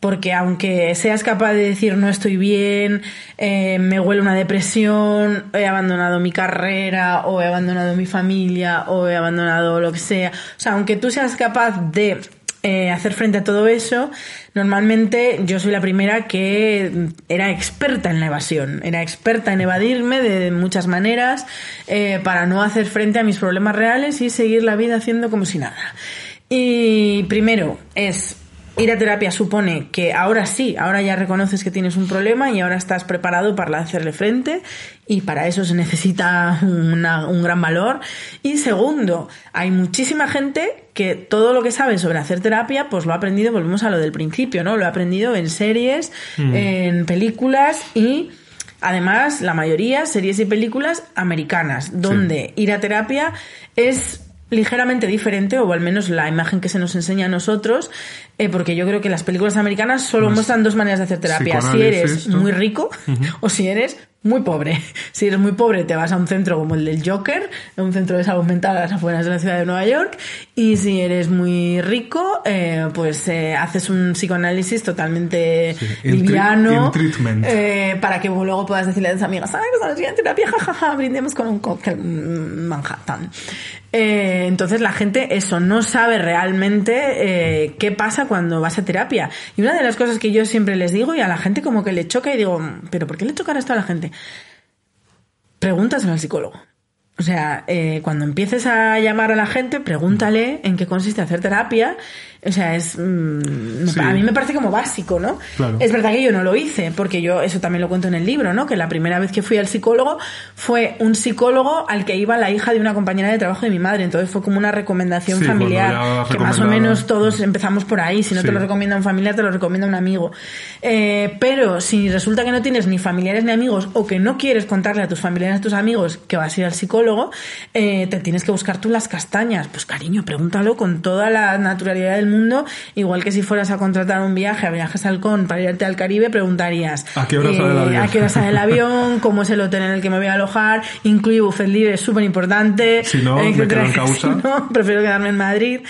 porque aunque seas capaz de decir no estoy bien, eh, me huele una depresión, he abandonado mi carrera, o he abandonado mi familia, o he abandonado lo que sea, o sea, aunque tú seas capaz de eh, hacer frente a todo eso, normalmente yo soy la primera que era experta en la evasión, era experta en evadirme de muchas maneras eh, para no hacer frente a mis problemas reales y seguir la vida haciendo como si nada. Y primero es Ir a terapia supone que ahora sí, ahora ya reconoces que tienes un problema y ahora estás preparado para hacerle frente y para eso se necesita un gran valor. Y segundo, hay muchísima gente que todo lo que sabe sobre hacer terapia, pues lo ha aprendido, volvemos a lo del principio, ¿no? Lo ha aprendido en series, mm. en películas y... Además, la mayoría, series y películas americanas, donde ir a terapia es ligeramente diferente, o al menos la imagen que se nos enseña a nosotros, eh, porque yo creo que las películas americanas solo muestran dos maneras de hacer terapia. Si eres muy rico o si eres muy pobre. Si eres muy pobre, te vas a un centro como el del Joker, un centro de salud mental a las afueras de la ciudad de Nueva York. Y si eres muy rico, eh, pues eh, haces un psicoanálisis totalmente liviano. Eh, para que luego puedas decirle a tus amigas, ¿sabes que en terapia? Jajaja, brindemos con un cóctel Manhattan. entonces la gente, eso, no sabe realmente qué pasa cuando vas a terapia. Y una de las cosas que yo siempre les digo y a la gente como que le choca y digo, ¿pero por qué le chocará esto a la gente? Pregúntaselo al psicólogo. O sea, eh, cuando empieces a llamar a la gente, pregúntale en qué consiste hacer terapia o sea, es. Mm, a mí me parece como básico, ¿no? Es verdad que yo no lo hice, porque yo, eso también lo cuento en el libro, ¿no? Que la primera vez que fui al psicólogo fue un psicólogo al que iba la hija de una compañera de trabajo de mi madre. Entonces fue como una recomendación familiar, que más o menos todos empezamos por ahí. Si no te lo recomienda un familiar, te lo recomienda un amigo. Eh, pero si resulta que no tienes ni familiares ni amigos, o que no quieres contarle a tus familiares, a tus amigos que vas a ir al psicólogo, eh, te tienes que buscar tú las castañas. Pues cariño, pregúntalo con toda la naturalidad del mundo mundo, igual que si fueras a contratar un viaje a Viajes Halcón para irte al Caribe, preguntarías ¿a qué hora sale el avión? ¿A qué hora sale el avión? ¿Cómo es el hotel en el que me voy a alojar? Incluye buffet libre, es súper importante. Si no, me quedo en causa. no, prefiero quedarme en Madrid.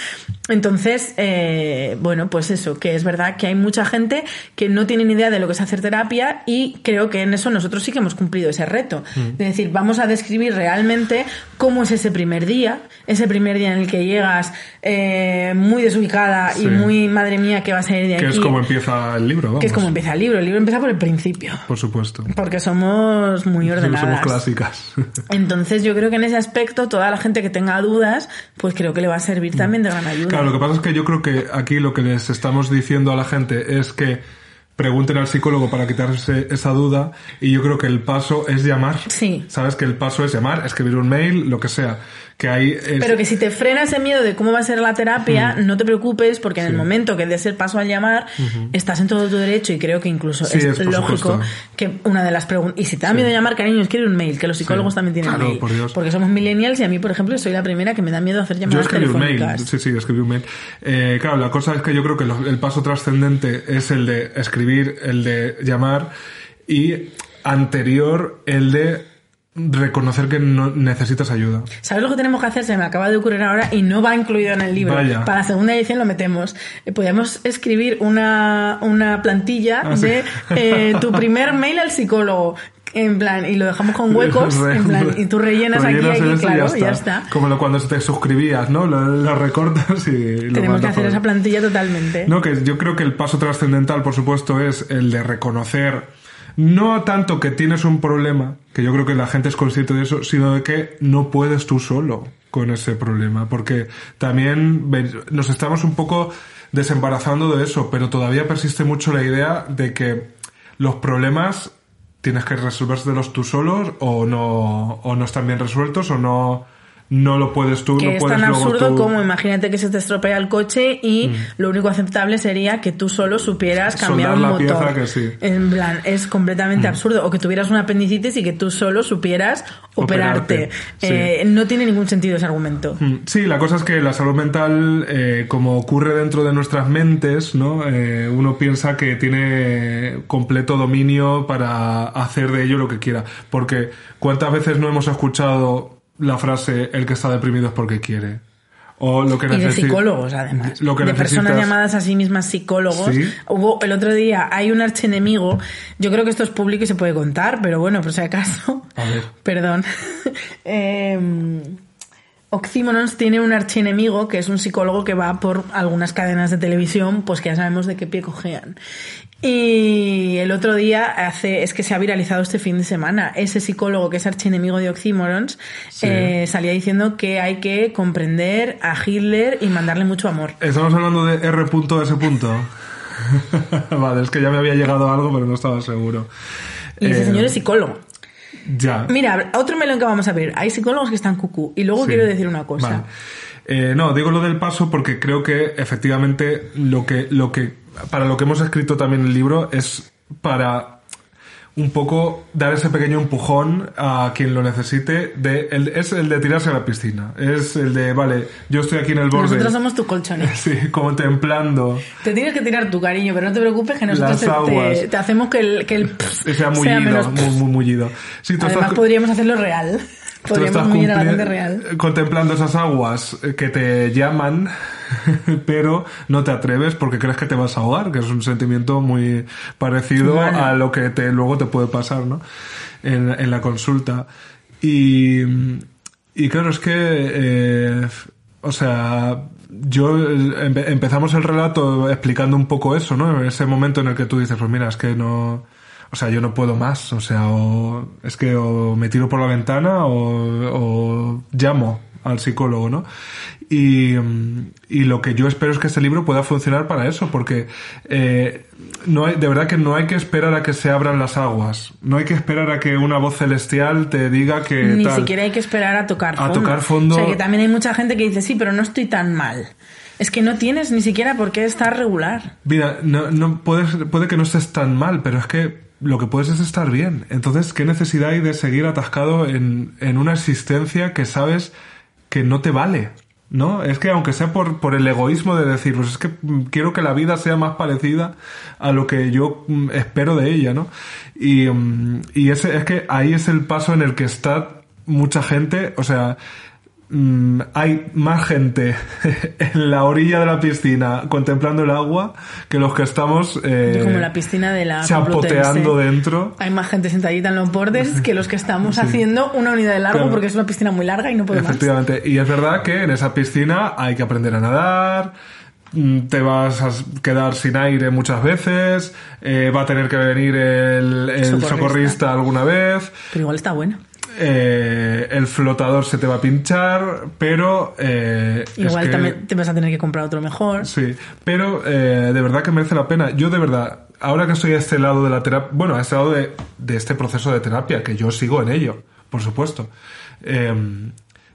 Entonces, eh, bueno, pues eso, que es verdad que hay mucha gente que no tiene ni idea de lo que es hacer terapia y creo que en eso nosotros sí que hemos cumplido ese reto. Mm. Es decir, vamos a describir realmente cómo es ese primer día, ese primer día en el que llegas eh, muy desubicada y muy, madre mía, que va a ser de aquí. Que es como empieza el libro, vamos. Que es como empieza el libro. El libro empieza por el principio. Por supuesto. Porque somos muy ordenadas. somos clásicas. Entonces yo creo que en ese aspecto toda la gente que tenga dudas, pues creo que le va a servir también de gran ayuda. Claro, lo que pasa es que yo creo que aquí lo que les estamos diciendo a la gente es que pregunten al psicólogo para quitarse esa duda y yo creo que el paso es llamar. Sí. Sabes que el paso es llamar, escribir un mail, lo que sea que hay... Pero que si te frena ese miedo de cómo va a ser la terapia, no te preocupes porque en el momento que des el paso al llamar, estás en todo tu derecho y creo que incluso es, lógico que una de las preguntas... Y si te da miedo llamar, cariño, escribe un mail, que los psicólogos también tienen mail. Porque somos millennials y a mí, por ejemplo, soy la primera que me da miedo hacer llamadas yo escribí Un mail. Sí, sí, escribí un mail. Eh, claro, la cosa es que yo creo que el paso trascendente es el de escribir, el de llamar y anterior el de reconocer que no necesitas ayuda. ¿Sabes lo que tenemos que hacer? Se me acaba de ocurrir ahora y no va incluido en el libro. Para la segunda edición lo metemos. Eh, podríamos escribir una, una plantilla ah, de eh, tu primer mail al psicólogo. En plan, y lo dejamos con huecos, en plan, y tú rellenas, aquí, aquí, claro, ya está. Como cuando te suscribías, ¿no? Lo, recortas y lo Tenemos que hacer esa plantilla totalmente. No, que yo creo que el paso trascendental, por supuesto, es el de reconocer no tanto que tienes un problema, que yo creo que la gente es consciente de eso, sino de que no puedes tú solo con ese problema, porque también nos estamos un poco desembarazando de eso, pero todavía persiste mucho la idea de que los problemas tienes que resolvérselos tú solos o no, o no están bien resueltos o no no lo puedes tú, que no es puedes tan absurdo como imagínate que se te estropea el coche y mm. lo único aceptable sería que tú solo supieras cambiar un motor. En plan, es completamente mm. absurdo. O que tuvieras una apendicitis y que tú solo supieras operarte. Eh, no tiene ningún sentido ese argumento. Mm. Sí, la cosa es que la salud mental, eh, como ocurre dentro de nuestras mentes, ¿no? Eh, uno piensa que tiene completo dominio para hacer de ello lo que quiera. Porque ¿cuántas veces no hemos escuchado la frase el que está deprimido es porque quiere. O lo que Y de psicólogos, además. Lo que de personas llamadas a sí mismas psicólogos. Sí. Hubo el otro día, hay un archienemigo. Yo creo que esto es público y se puede contar, pero bueno, por si acaso. A ver. Perdón. eh, Oxymorons tiene un archienemigo que es un psicólogo que va por algunas cadenas de televisión, pues que ya sabemos de qué pie cojean. Y el otro día hace, es que se ha viralizado este fin de semana. Ese psicólogo que es archienemigo de Oxymorons Sí. eh, salía diciendo que hay que comprender a Hitler y mandarle mucho amor. Estamos hablando de R.S. vale, es que ya me había llegado algo, pero no estaba seguro. Y ese Eh, señor es psicólogo. Ya. Mira, otro melón que vamos a ver. Hay psicólogos que están cucú. Y luego Sí. quiero decir una cosa. Vale. Eh, no, digo lo del paso porque creo que efectivamente lo que, lo que, para lo que hemos escrito también el libro es para un poco dar ese pequeño empujón a quien lo necesite. De, el- es el de tirarse a la piscina. Es el de, vale, yo estoy aquí en el borde. Nosotros somos tus colchones. Sí, contemplando Te tienes que tirar tu cariño, pero no te preocupes que nosotros te, te- hacemos que el, que el sea mullido, menos muy, muy mullido. Sí, Además estás- podríamos hacerlo real. Podríamos mullir a la gente real. contemplando esas aguas eh, que te llaman, pero no te atreves porque crees que te vas a ahogar, que es un sentimiento muy parecido a lo que te, luego te puede pasar, ¿no? En, en la consulta. Y, y claro, es que, eh, o sea, yo empe- empezamos el relato explicando un poco eso, ¿no? Ese momento en el que tú dices, pues mira, es que no, o sea, yo no puedo más, o sea, o es que o me tiro por la ventana o, o llamo al psicólogo, ¿no? Y, y lo que yo espero es que este libro pueda funcionar para eso, porque eh, no hay, de verdad que no hay que esperar a que se abran las aguas, no hay que esperar a que una voz celestial te diga que Ni tal. siquiera hay que esperar a tocar A fondo. tocar fondo. O sea, que también hay mucha gente que dice, sí, pero no estoy tan mal. Es que no tienes ni siquiera por qué estar regular. Mira, no, no puedes, puede que no estés tan mal, pero es que lo que puedes es estar bien. Entonces, ¿qué necesidad hay de seguir atascado en, en una existencia que sabes que no te vale? ¿No? Es que aunque sea por, por el egoísmo de decir, pues es que quiero que la vida sea más parecida a lo que yo mm, espero de ella, ¿no? Y, mm, y ese, es que ahí es el paso en el que está mucha gente, o sea, mm, hay más gente en la orilla de la piscina contemplando el agua que los que estamos eh, Como la piscina de la chapoteando dentro. Hay más gente sentadita en los bordes que los que estamos haciendo una unidad de largo Claro. porque es una piscina muy larga y no puedo más. Efectivamente. Y es verdad que en esa piscina hay que aprender a nadar. mm, Te vas a quedar sin aire muchas veces. eh, va a tener que venir el, el Socorrista. socorrista alguna vez. Pero igual está bueno. Eh, el flotador se te va a pinchar, pero eh, es Igual que- también te vas a tener que comprar otro mejor. Sí, pero eh, de verdad que merece la pena. Yo de verdad, ahora que estoy a este lado de la terapia, bueno, a este lado de, de este proceso de terapia, que yo sigo en ello, por supuesto, eh,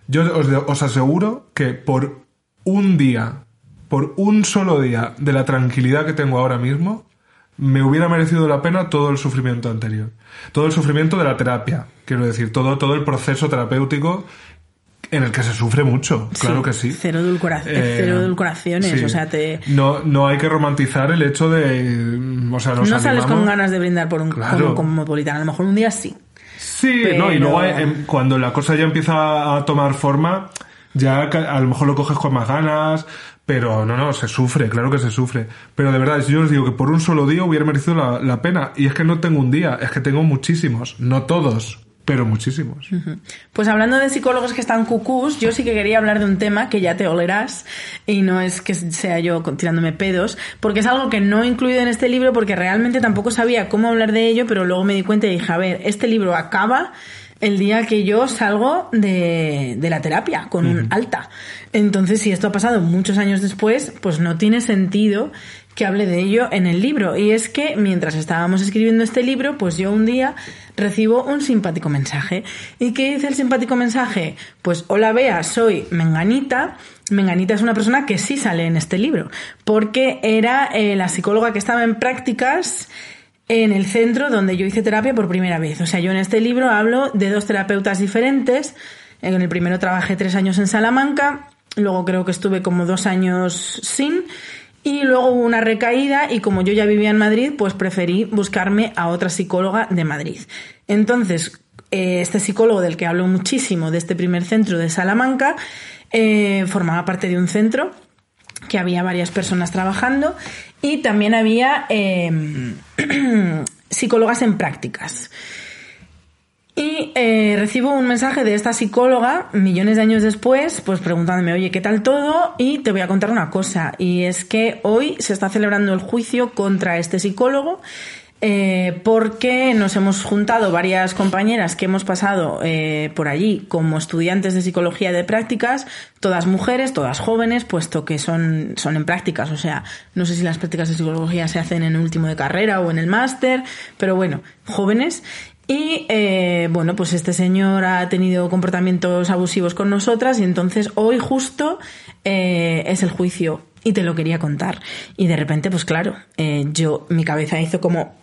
yo os, os aseguro que por un día, por un solo día de la tranquilidad que tengo ahora mismo, me hubiera merecido la pena todo el sufrimiento anterior. Todo el sufrimiento de la terapia, quiero decir, todo, todo el proceso terapéutico en el que se sufre mucho, claro que sí. Cero, edulcora- Eh, cero edulcoraciones. sí. O sea, te, No, no hay que romantizar el hecho de... mm, O sea, nos no sales con ganas de brindar por un, Claro. cosmopolitano. A lo mejor un día sí. Sí, Pero- no, y luego hay- em, cuando la cosa ya empieza a tomar forma, ya a lo mejor lo coges con más ganas, pero no, no, se sufre, claro que se sufre. Pero de verdad, yo os digo que por un solo día hubiera merecido la, la pena. Y es que no tengo un día, es que tengo muchísimos. No todos, pero muchísimos. Pues hablando de psicólogos que están cucús, yo sí que quería hablar de un tema que ya te olerás y no es que sea yo tirándome pedos, porque es algo que no he incluido en este libro porque realmente tampoco sabía cómo hablar de ello, pero luego me di cuenta y dije, a ver, este libro acaba el día que yo salgo de, de la terapia con un alta. Entonces, si esto ha pasado muchos años después, pues no tiene sentido que hable de ello en el libro. Y es que mientras estábamos escribiendo este libro, pues yo un día recibo un simpático mensaje. ¿Y qué dice el simpático mensaje? Pues hola Bea, soy Menganita. Menganita es una persona que sí sale en este libro, porque era eh, la psicóloga que estaba en prácticas en el centro donde yo hice terapia por primera vez. O sea, yo en este libro hablo de dos terapeutas diferentes. En el primero trabajé tres años en Salamanca, luego creo que estuve como dos años sin, y luego hubo una recaída y como yo ya vivía en Madrid, pues preferí buscarme a otra psicóloga de Madrid. Entonces, eh, este psicólogo del que hablo muchísimo, de este primer centro de Salamanca, eh, formaba parte de un centro que había varias personas trabajando y también había eh, psicólogas en prácticas. Y eh, recibo un mensaje de esta psicóloga millones de años después, pues preguntándome, oye, ¿qué tal todo? Y te voy a contar una cosa, y es que hoy se está celebrando el juicio contra este psicólogo eh, porque nos hemos juntado varias compañeras que hemos pasado eh, por allí como estudiantes de psicología de prácticas, todas mujeres, todas jóvenes, puesto que son, son en prácticas, o sea, no sé si las prácticas de psicología se hacen en último de carrera o en el máster, pero bueno, jóvenes. Y eh, bueno, pues este señor ha tenido comportamientos abusivos con nosotras y entonces hoy justo eh, es el juicio y te lo quería contar. Y de repente, pues claro, eh, yo, mi cabeza hizo como...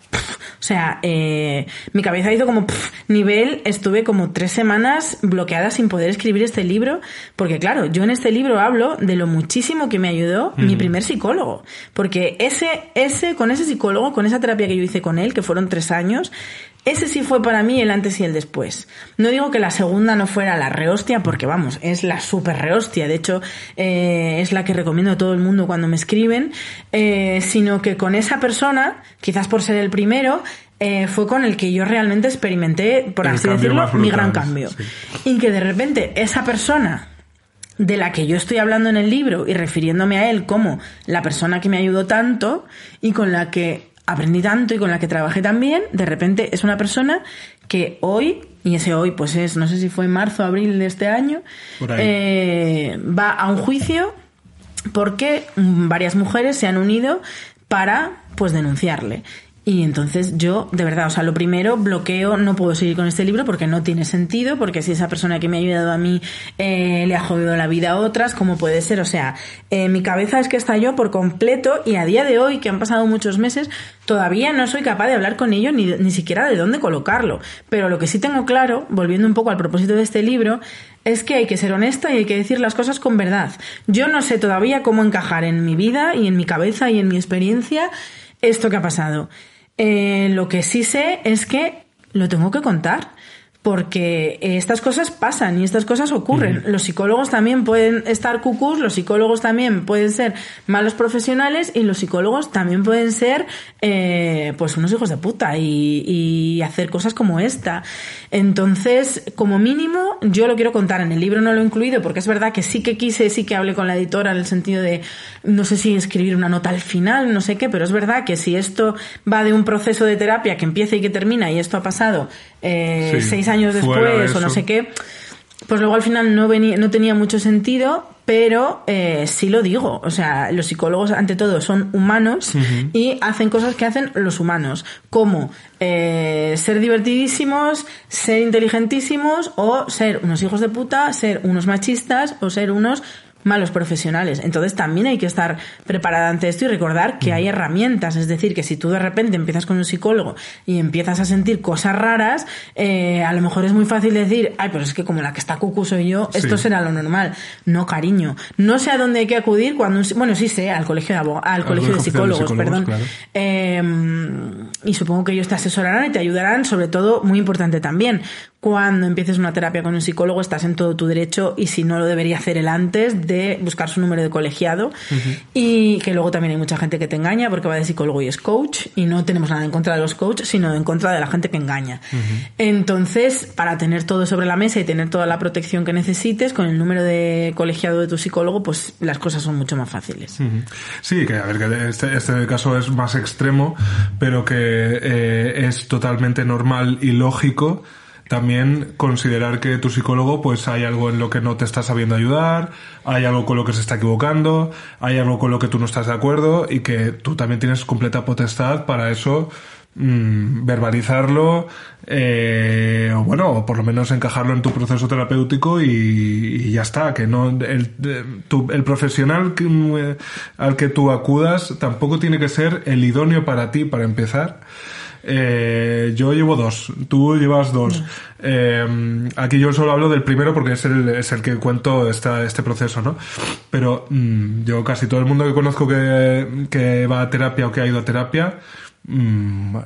O sea, eh, mi cabeza hizo como nivel, estuve como tres semanas bloqueada sin poder escribir este libro, porque claro, yo en este libro hablo de lo muchísimo que me ayudó mi primer psicólogo, porque ese, ese, con ese psicólogo, con esa terapia que yo hice con él, que fueron tres años, ese sí fue para mí el antes y el después. No digo que la segunda no fuera la rehostia, porque vamos, es la super rehostia. De hecho, eh, es la que recomiendo a todo el mundo cuando me escriben. Eh, sino que con esa persona, quizás por ser el primero, eh, fue con el que yo realmente experimenté, por El así decirlo, mi gran cambio. sí. Y que de repente esa persona de la que yo estoy hablando en el libro y refiriéndome a él como la persona que me ayudó tanto y con la que aprendí tanto y con la que trabajé también, de repente es una persona que hoy, y ese hoy pues es, no sé si fue en marzo o abril de este año, eh, va a un juicio porque varias mujeres se han unido para pues denunciarle. Y entonces yo, de verdad, o sea, lo primero, bloqueo, no puedo seguir con este libro porque no tiene sentido, porque si esa persona que me ha ayudado a mí eh, le ha jodido la vida a otras, ¿cómo puede ser? O sea, eh, mi cabeza es que estalló por completo y a día de hoy, que han pasado muchos meses, todavía no soy capaz de hablar con ello ni, ni siquiera de dónde colocarlo. Pero lo que sí tengo claro, volviendo un poco al propósito de este libro, es que hay que ser honesta y hay que decir las cosas con verdad. Yo no sé todavía cómo encajar en mi vida y en mi cabeza y en mi experiencia esto que ha pasado. Eh, lo que sí sé es que lo tengo que contar. Porque eh, estas cosas pasan y estas cosas ocurren. Los psicólogos también pueden estar cucús, los psicólogos también pueden ser malos profesionales y los psicólogos también pueden ser eh, pues unos hijos de puta y, y hacer cosas como esta. Entonces, como mínimo, yo lo quiero contar. En el libro no lo he incluido porque es verdad que sí que quise, sí que hablé con la editora en el sentido de, no sé si escribir una nota al final, no sé qué, pero es verdad que si esto va de un proceso de terapia que empieza y que termina y esto ha pasado eh, Sí, seis años de después o no sé qué, pues luego al final no, venía, no tenía mucho sentido, pero eh, sí lo digo. O sea, los psicólogos ante todo son humanos y hacen cosas que hacen los humanos, como eh, ser divertidísimos, ser inteligentísimos o ser unos hijos de puta, ser unos machistas o ser unos malos profesionales. Entonces también hay que estar preparada ante esto y recordar que hay herramientas. Es decir, que si tú de repente empiezas con un psicólogo y empiezas a sentir cosas raras, eh, a lo mejor es muy fácil decir, ay, pero es que como la que está cucu soy yo, esto Sí. será lo normal. No, cariño. No sé a dónde hay que acudir cuando un, bueno, sí sé, al colegio de abog- al, colegio de psicólogos, Psicólogos, perdón. claro. Eh, y supongo que ellos te asesorarán y te ayudarán, sobre todo, muy importante también. Cuando empieces una terapia con un psicólogo estás en todo tu derecho y si no lo debería hacer él antes de buscar su número de colegiado y que luego también hay mucha gente que te engaña porque va de psicólogo y es coach y no tenemos nada en contra de los coaches sino en contra de la gente que engaña. Entonces, para tener todo sobre la mesa y tener toda la protección que necesites con el número de colegiado de tu psicólogo, pues las cosas son mucho más fáciles. Sí, que a ver, que este, este caso es más extremo, pero que eh, es totalmente normal y lógico también considerar que tu psicólogo pues hay algo en lo que no te está sabiendo ayudar, hay algo con lo que se está equivocando, hay algo con lo que tú no estás de acuerdo y que tú también tienes completa potestad para eso mm, verbalizarlo eh, o bueno por lo menos encajarlo en tu proceso terapéutico y, ya está que no el, tu- el profesional mm, al que tú acudas tampoco tiene que ser el idóneo para ti para empezar eh, yo llevo dos, tú llevas dos. Eh, aquí yo solo hablo del primero porque es el, es el que cuento esta, este proceso, ¿no? Pero mm, yo casi todo el mundo que conozco que, que va a terapia o que ha ido a terapia, mm,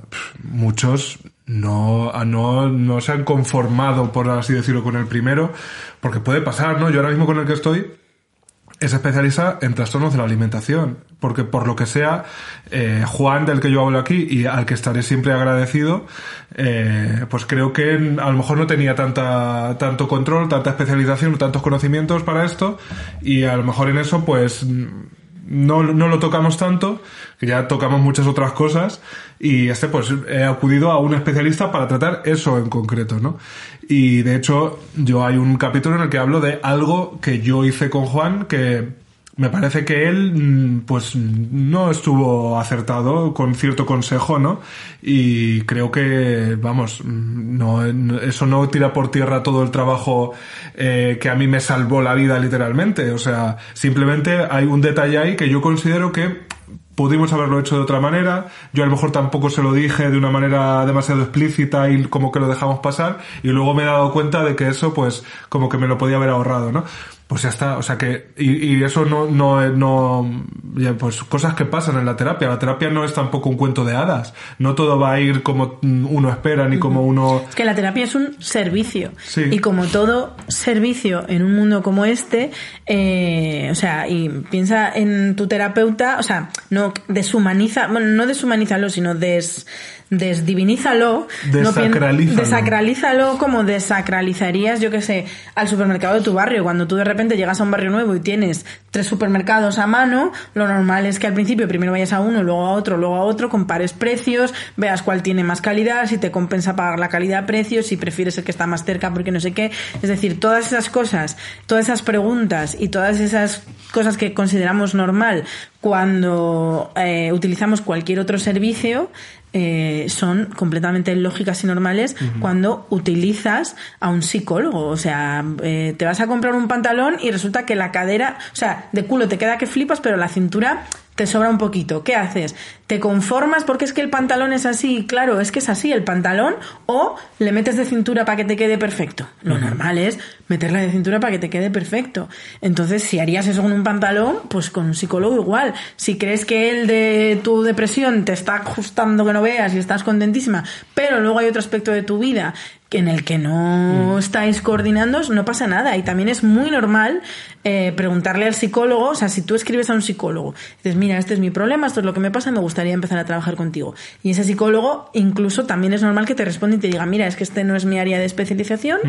muchos no, no, no se han conformado, por así decirlo, con el primero, porque puede pasar, ¿no? Yo ahora mismo con el que estoy es especialista en trastornos de la alimentación, porque por lo que sea, eh, Juan, del que yo hablo aquí y al que estaré siempre agradecido, eh, pues creo que a lo mejor no tenía tanta, tanto control, tanta especialización, tantos conocimientos para esto, y a lo mejor en eso, pues, no, no lo tocamos tanto, que ya tocamos muchas otras cosas, y este pues he acudido a un especialista para tratar eso en concreto, ¿no? Y de hecho, yo hay un capítulo en el que hablo de algo que yo hice con Juan que me parece que él mm, pues no estuvo acertado con cierto consejo, ¿no? Y creo que, vamos, mm, no, eso no tira por tierra todo el trabajo eh, que a mí me salvó la vida literalmente. O sea, simplemente hay un detalle ahí que yo considero que pudimos haberlo hecho de otra manera. Yo a lo mejor tampoco se lo dije de una manera demasiado explícita y como que lo dejamos pasar. Y luego me he dado cuenta de que eso, pues, como que me lo podía haber ahorrado, ¿no? Pues ya está, o sea que, y, y eso no, no, no, ya, pues cosas que pasan en la terapia. La terapia no es tampoco un cuento de hadas. No todo va a ir como uno espera ni como uno. Es que la terapia es un servicio. Sí. Y como todo servicio en un mundo como este, eh, o sea, y piensa en tu terapeuta, o sea, no deshumaniza, bueno, no deshumanízalo, sino des, desdivinízalo. No Desacralízalo. desacralízalo como desacralizarías, yo que sé, al supermercado de tu barrio. Cuando tú de repente llegas a un barrio nuevo y tienes tres supermercados a mano, lo normal es que al principio primero vayas a uno, luego a otro, luego a otro, compares precios, veas cuál tiene más calidad, si te compensa pagar la calidad-precio, si prefieres el que está más cerca porque no sé qué. Es decir, todas esas cosas, todas esas preguntas y todas esas cosas que consideramos normal cuando eh, utilizamos cualquier otro servicio, eh, son completamente lógicas y normales cuando utilizas a un psicólogo. O sea, eh, te vas a comprar un pantalón y resulta que la cadera, o sea, de culo te queda que flipas, pero la cintura te sobra un poquito. ¿Qué haces? ¿Te conformas porque es que el pantalón es así? Claro, es que es así el pantalón. O le metes de cintura para que te quede perfecto. Lo normal es meterla de cintura para que te quede perfecto. Entonces, si harías eso con un pantalón, pues con un psicólogo igual. Si crees que el de tu depresión te está ajustando que no veas y estás contentísima, pero luego hay otro aspecto de tu vida en el que no estáis coordinando, no pasa nada. Y también es muy normal eh, preguntarle al psicólogo, o sea, si tú escribes a un psicólogo, dices, mira, este es mi problema, esto es lo que me pasa, me gustaría empezar a trabajar contigo. Y ese psicólogo, incluso también es normal que te responda y te diga, mira, es que este no es mi área de especialización,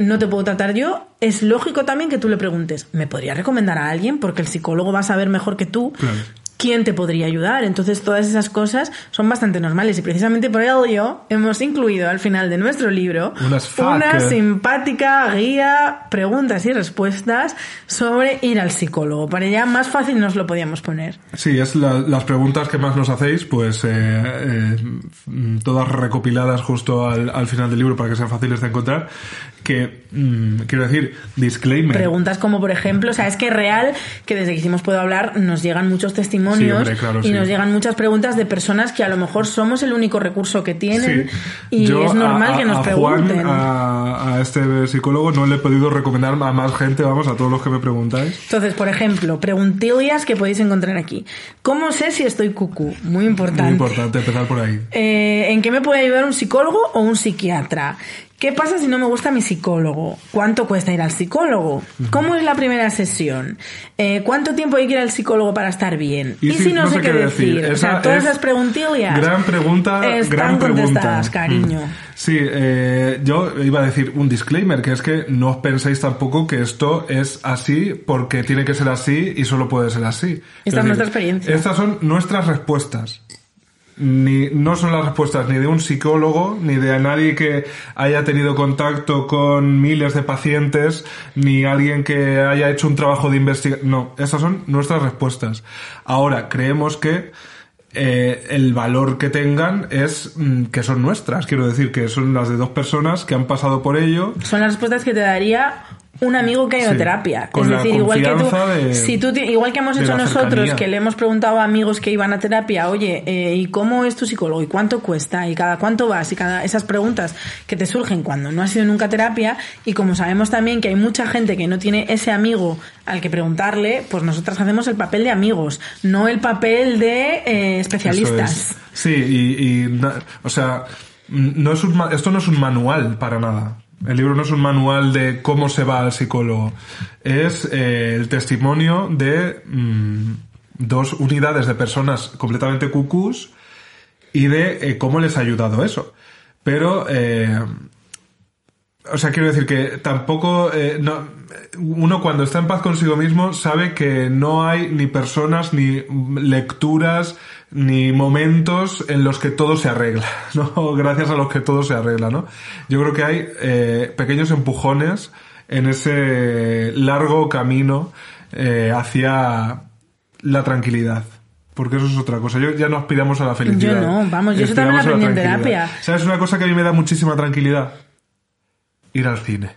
no te puedo tratar yo. Es lógico también que tú le preguntes, ¿me podría recomendar a alguien? Porque el psicólogo va a saber mejor que tú Claro. Quién te podría ayudar. Entonces, todas esas cosas son bastante normales y precisamente por ello hemos incluido al final de nuestro libro una simpática guía, preguntas y respuestas sobre ir al psicólogo. Para ya más fácil nos lo podíamos poner. Sí, es la- las preguntas que más nos hacéis, pues eh, eh, todas recopiladas justo al, al final del libro para que sean fáciles de encontrar. Que, mm, quiero decir, disclaimer. Preguntas como, por ejemplo, o sea, es que real que desde que hicimos Puedo Hablar nos llegan muchos testimonios Sí, hombre, claro, y sí. nos llegan muchas preguntas de personas que a lo mejor somos el único recurso que tienen Sí. y Yo es normal a- que nos a pregunten. Juan, a, a este psicólogo, no le he podido recomendar a más gente, vamos, a todos los que me preguntáis. Entonces, por ejemplo, preguntillas que podéis encontrar aquí. ¿Cómo sé si estoy cucú? Muy importante. Muy importante empezar por ahí. Eh, ¿En qué me puede ayudar un psicólogo o un psiquiatra? ¿Qué pasa si no me gusta mi psicólogo? ¿Cuánto cuesta ir al psicólogo? ¿Cómo es la primera sesión? Eh, ¿Cuánto tiempo hay que ir al psicólogo para estar bien? ¿Y, si no, sé qué decir? O sea, todas es esas preguntillas Gran pregunta, están gran pregunta. contestadas, cariño. Mm. Sí, eh, yo iba a decir un disclaimer, que es que no os penséis tampoco que esto es así porque tiene que ser así y solo puede ser así. Esta es nuestra experiencia. Estas son nuestras respuestas. Ni, no son las respuestas ni de un psicólogo, ni de nadie que haya tenido contacto con miles de pacientes, ni alguien que haya hecho un trabajo de investigación. No, estas son nuestras respuestas. Ahora, creemos que eh, el valor que tengan es mm, que son nuestras. Quiero decir que son las de dos personas que han pasado por ello. Son las respuestas que te daría un amigo que ha ido a terapia. con es decir, igual que tú, de- si tú, igual que hemos hecho nosotros, cercanía. que le hemos preguntado a amigos que iban a terapia, oye, eh, ¿y cómo es tu psicólogo? ¿Y cuánto cuesta? ¿Y cada cuánto vas? Y cada esas preguntas que te surgen cuando no has ido nunca a terapia. Y como sabemos también que hay mucha gente que no tiene ese amigo al que preguntarle, pues nosotras hacemos el papel de amigos, no el papel de eh, especialistas. Es. Sí, y, y o sea, no es un esto no es un manual para nada. El libro no es un manual de cómo se va al psicólogo. Es eh, el testimonio de mm, dos unidades de personas completamente cucús y de eh, cómo les ha ayudado eso. Pero, eh, o sea, quiero decir que tampoco, no, uno cuando está en paz consigo mismo sabe que no hay ni personas, ni lecturas, ni momentos en los que todo se arregla, ¿no? Gracias a los que todo se arregla, ¿no? Yo creo que hay eh, pequeños empujones en ese largo camino eh, hacia la tranquilidad. Porque eso es otra cosa. Yo ya no aspiramos a la felicidad. Yo no, vamos, yo eso también la aprendí en terapia. ¿Sabes una cosa que a mí me da muchísima tranquilidad? Ir al cine.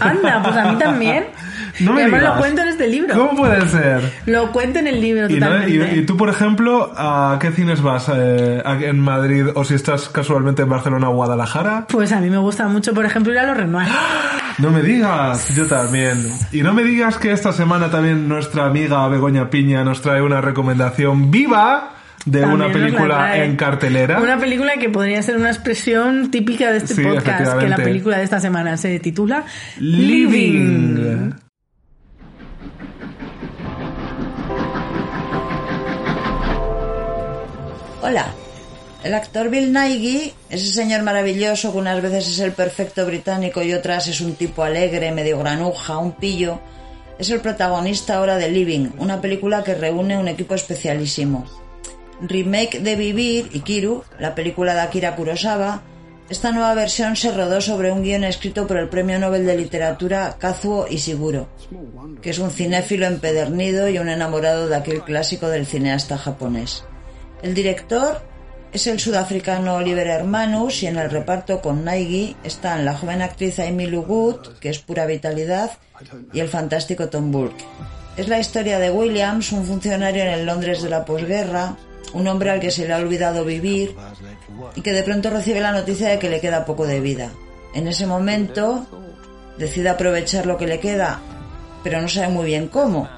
Anda, pues a mí también. No me y además digas. lo cuento en este libro. ¿Cómo puede ser? Lo cuento en el libro Y, no- y- y tú, por ejemplo, ¿a qué cines vas eh, en Madrid o si estás casualmente en Barcelona o Guadalajara? Pues a mí me gusta mucho, por ejemplo, ir a los Renoir. No me digas, yo también. Y no me digas que esta semana también nuestra amiga Begoña Piña nos trae una recomendación viva de También una película en cartelera. Una película que podría ser una expresión típica de este Sí, podcast, que la película de esta semana se titula Living. Hola. El actor Bill Nighy, ese señor maravilloso que unas veces es el perfecto británico y otras es un tipo alegre, medio granuja, un pillo, es el protagonista ahora de Living, una película que reúne un equipo especialísimo. Remake de Vivir y Kiru, la película de Akira Kurosawa, esta nueva versión se rodó sobre un guion escrito por el premio Nobel de Literatura Kazuo Ishiguro, que es un cinéfilo empedernido y un enamorado de aquel clásico del cineasta japonés. El director es el sudafricano Oliver Hermanus y en el reparto con Nighy están la joven actriz Amy Good, que es pura vitalidad, y el fantástico Tom Burke. Es la historia de Williams, un funcionario en el Londres de la posguerra, un hombre al que se le ha olvidado vivir y que de pronto recibe la noticia de que le queda poco de vida. En ese momento decide aprovechar lo que le queda, pero no sabe muy bien cómo.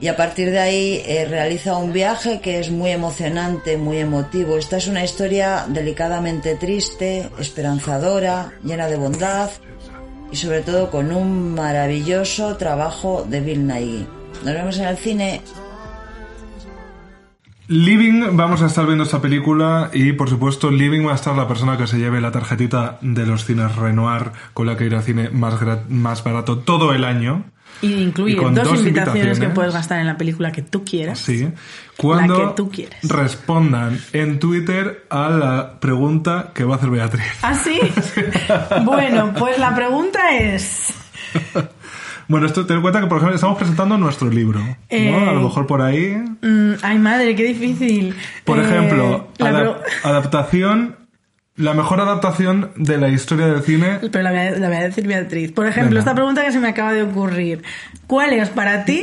Y a partir de ahí eh, realiza un viaje que es muy emocionante, muy emotivo. Esta es una historia delicadamente triste, esperanzadora, llena de bondad y sobre todo con un maravilloso trabajo de Bill Nighy. Nos vemos en el cine. Living, vamos a estar viendo esta película y por supuesto Living va a estar la persona que se lleve la tarjetita de los cines Renoir con la que ir al cine más, más barato todo el año. Y incluye Y dos, dos invitaciones, que puedes gastar en la película que tú quieras. Sí. Cuando La que tú quieres. respondan en Twitter a la pregunta que va a hacer Beatriz. ¿Ah, sí? bueno, pues la pregunta es... Bueno, esto ten en cuenta que por ejemplo estamos presentando nuestro libro. ¿no? Eh, A lo mejor por ahí. mm, ay, madre, qué difícil. Por Eh, ejemplo, la adap- pro- adaptación. La mejor adaptación de la historia del cine. Pero la voy, a, la voy a decir Beatriz. Por ejemplo, Venga. esta pregunta que se me acaba de ocurrir. ¿Cuál es para ti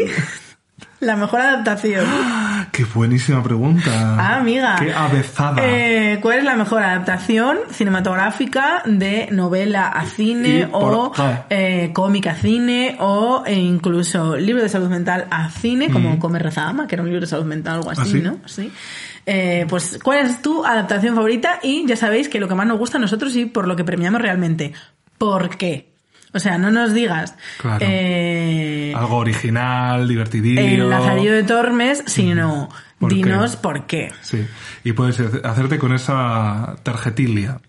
la mejor adaptación? Qué buenísima pregunta. Ah, amiga. Qué avezada. Eh, ¿Cuál es la mejor adaptación cinematográfica de novela a cine o qué? eh, cómic a cine o eh, incluso libro de salud mental a cine, como Come Reza Ama, que era un libro de salud mental algo así, ¿Ah, sí? ¿no? Sí. Eh, pues, ¿cuál es tu adaptación favorita? Y ya sabéis que lo que más nos gusta a nosotros y por lo que premiamos realmente. ¿Por qué? O sea, no nos digas Claro. eh, Algo original, divertidillo. el Lazarillo de Tormes, sino ¿Por qué? dinos por qué. Sí, y puedes hace- hacerte con esa tarjetilia.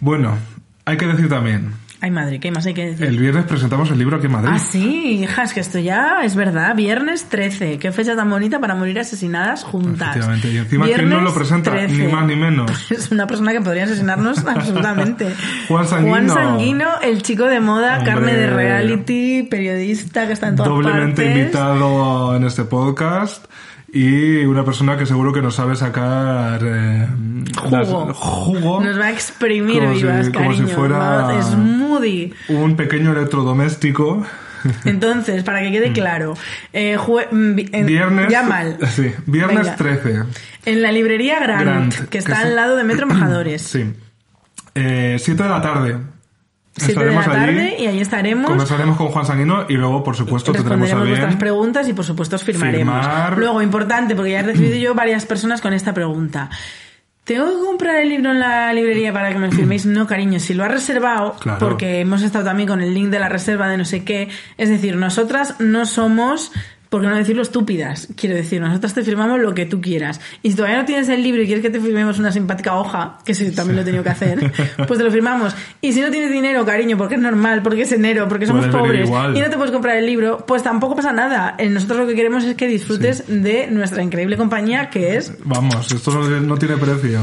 Bueno, hay que decir también, Ay, madre, ¿qué más hay que decir? el viernes presentamos el libro aquí en Madrid. Ah, sí, hija, es que esto ya es verdad. Viernes 13. Qué fecha tan bonita para morir asesinadas juntas. Efectivamente, y encima, ¿quién nos lo presenta? Ni más ni menos. Es una persona que podría asesinarnos absolutamente. Juan Sanguino. Juan Sanguino, el chico de moda, Hombre. carne de reality, periodista que está en todas Doblemente partes. invitado en este podcast y una persona que seguro que nos sabe sacar eh, las- Jugo. jugo Nos va a exprimir como si- vivas, como si cariño. fuera- Smoothie. un pequeño electrodoméstico. Entonces, para que quede claro, eh, mm, en- Viernes. Ya mal. Sí, viernes Venga. 13. En la librería Grant, Grant, que que está sí. al lado de Metro Majadores. Sí. Eh, 7 de la tarde. 7 de la allí, tarde y ahí estaremos. Conversaremos con Juan Sanguino y luego, por supuesto, tendremos a vuestras preguntas y por supuesto os firmaremos. Firmar. Luego, importante, porque ya he recibido yo varias personas con esta pregunta. ¿Tengo que comprar el libro en la librería para que me lo firméis? No, cariño, si lo has reservado, Claro. porque hemos estado también con el link de la reserva de no sé qué. Es decir, nosotras no somos, por qué no decirlo, estúpidas. Quiero decir, nosotras te firmamos lo que tú quieras. Y si todavía no tienes el libro y quieres que te firmemos una simpática hoja, que sí, también lo he tenido que hacer, pues te lo firmamos. Y si no tienes dinero, cariño, porque es normal, porque es enero, porque somos Puedes pobres, y no te puedes comprar el libro, pues tampoco pasa nada. Nosotros lo que queremos es que disfrutes de nuestra increíble compañía que es Vamos, esto no, no tiene precio.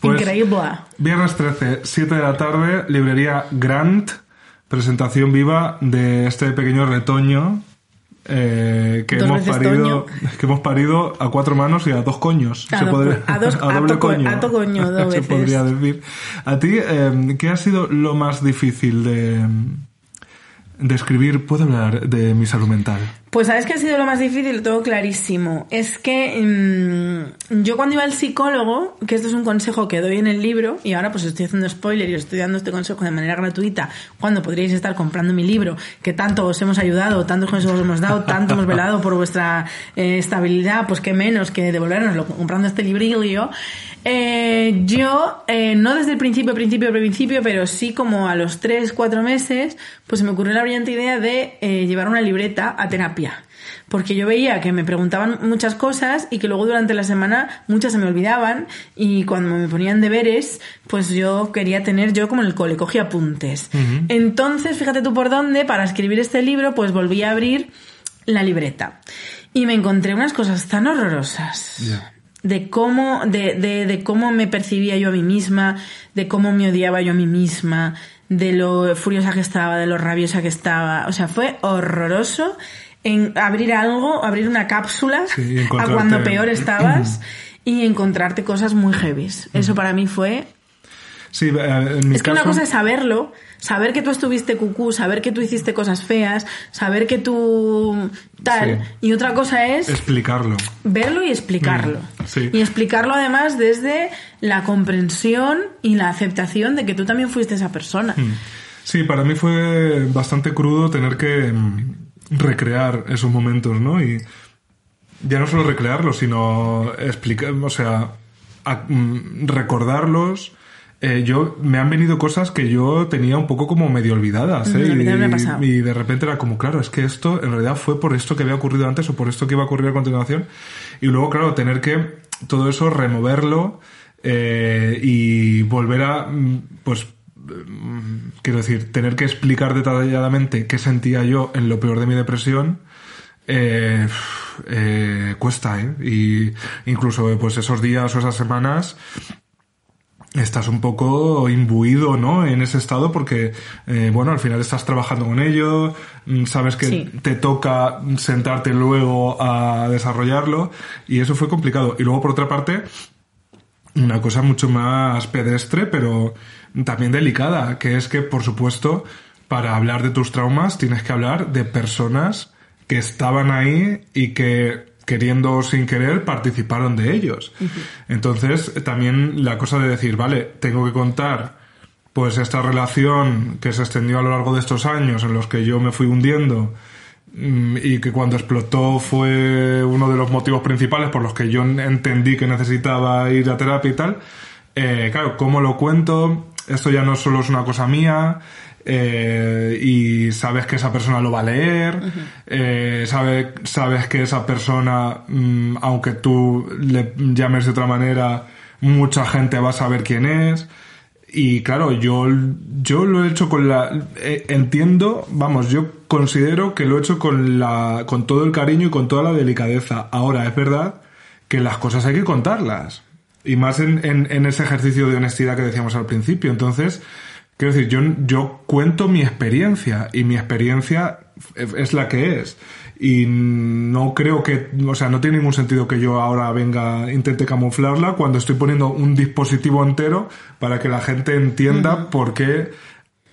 Pues, increíble. Viernes 13, 7 de la tarde, librería Grant, presentación viva de este pequeño retoño eh, que, hemos parido, que hemos parido a cuatro manos y a dos coños. A se do- podría- a dos- a doble to- a to coño, dos se veces. podría decir. A ti, eh, ¿qué ha sido lo más difícil de, de escribir? Puedo hablar de mi salud mental. Pues sabes que ha sido lo más difícil, tengo clarísimo. Es que mm, yo cuando iba al psicólogo, que esto es un consejo que doy en el libro, y ahora pues estoy haciendo spoiler y estoy dando este consejo de manera gratuita, cuando podríais estar comprando mi libro, que tanto os hemos ayudado, tantos consejos os hemos dado, tanto hemos velado por vuestra eh, estabilidad, pues qué menos que devolvernoslo comprando este librillo. Eh, yo, eh, no desde el principio, principio, principio, pero sí como a los 3, 4 meses, pues se me ocurrió la brillante idea de llevar una libreta a terapia. Porque yo veía que me preguntaban muchas cosas y que luego durante la semana muchas se me olvidaban y cuando me ponían deberes, pues yo quería tener, yo como en el cole, cogía apuntes. Entonces, fíjate tú por dónde, para escribir este libro, pues volví a abrir la libreta. Y me encontré unas cosas tan horrorosas de cómo, de, de, de cómo me percibía yo a mí misma, de cómo me odiaba yo a mí misma, de lo furiosa que estaba, de lo rabiosa que estaba. O sea, fue horroroso en abrir algo, abrir una cápsula Sí, a cuando peor estabas y encontrarte cosas muy heavies. Eso para mí fue Sí, eh, en mi es que caso... una cosa es saberlo, saber que tú estuviste cucú, saber que tú hiciste cosas feas, saber que tú tal, Sí. y otra cosa es Explicarlo. verlo y explicarlo. Mm, sí. Y explicarlo además desde la comprensión y la aceptación de que tú también fuiste esa persona. Mm. Sí, para mí fue bastante crudo tener que mm, recrear esos momentos, ¿no? Y ya no solo recrearlos, sino explicar, o sea, a- mm, recordarlos. Eh, yo me han venido cosas que yo tenía un poco como medio olvidadas, ¿eh? Y- y de repente era como, claro, es que esto en realidad fue por esto que había ocurrido antes o por esto que iba a ocurrir a continuación. Y luego, claro, tener que todo eso removerlo eh, y volver a, mm, pues, quiero decir, tener que explicar detalladamente qué sentía yo en lo peor de mi depresión. eh, eh, cuesta, ¿eh? Y incluso pues esos días o esas semanas estás un poco imbuido, ¿no? En ese estado porque, eh, bueno, al final estás trabajando con ello, mm, sabes que Sí. te toca sentarte luego a desarrollarlo y eso fue complicado. Y luego, por otra parte, una cosa mucho más pedestre, pero también delicada, que es que, por supuesto, para hablar de tus traumas tienes que hablar de personas que estaban ahí y que queriendo o sin querer participaron de ellos. Entonces, también la cosa de decir, vale, tengo que contar pues esta relación que se extendió a lo largo de estos años en los que yo me fui hundiendo y que cuando explotó fue uno de los motivos principales por los que yo entendí que necesitaba ir a terapia y tal. Eh, claro, ¿cómo lo cuento? Esto ya no solo es una cosa mía eh, y sabes que esa persona lo va a leer, eh, sabe- sabes que esa persona, mm, aunque tú le llames de otra manera, mucha gente va a saber quién es. Y claro, yo, yo lo he hecho con la... eh, entiendo, vamos, yo considero que lo he hecho con, la, con todo el cariño y con toda la delicadeza. Ahora, es verdad que las cosas hay que contarlas. Y más en, en, en ese ejercicio de honestidad que decíamos al principio. Entonces, quiero decir, yo, yo cuento mi experiencia y mi experiencia es la que es. Y no creo que, o sea, no tiene ningún sentido que yo ahora venga, intente camuflarla cuando estoy poniendo un dispositivo entero para que la gente entienda por qué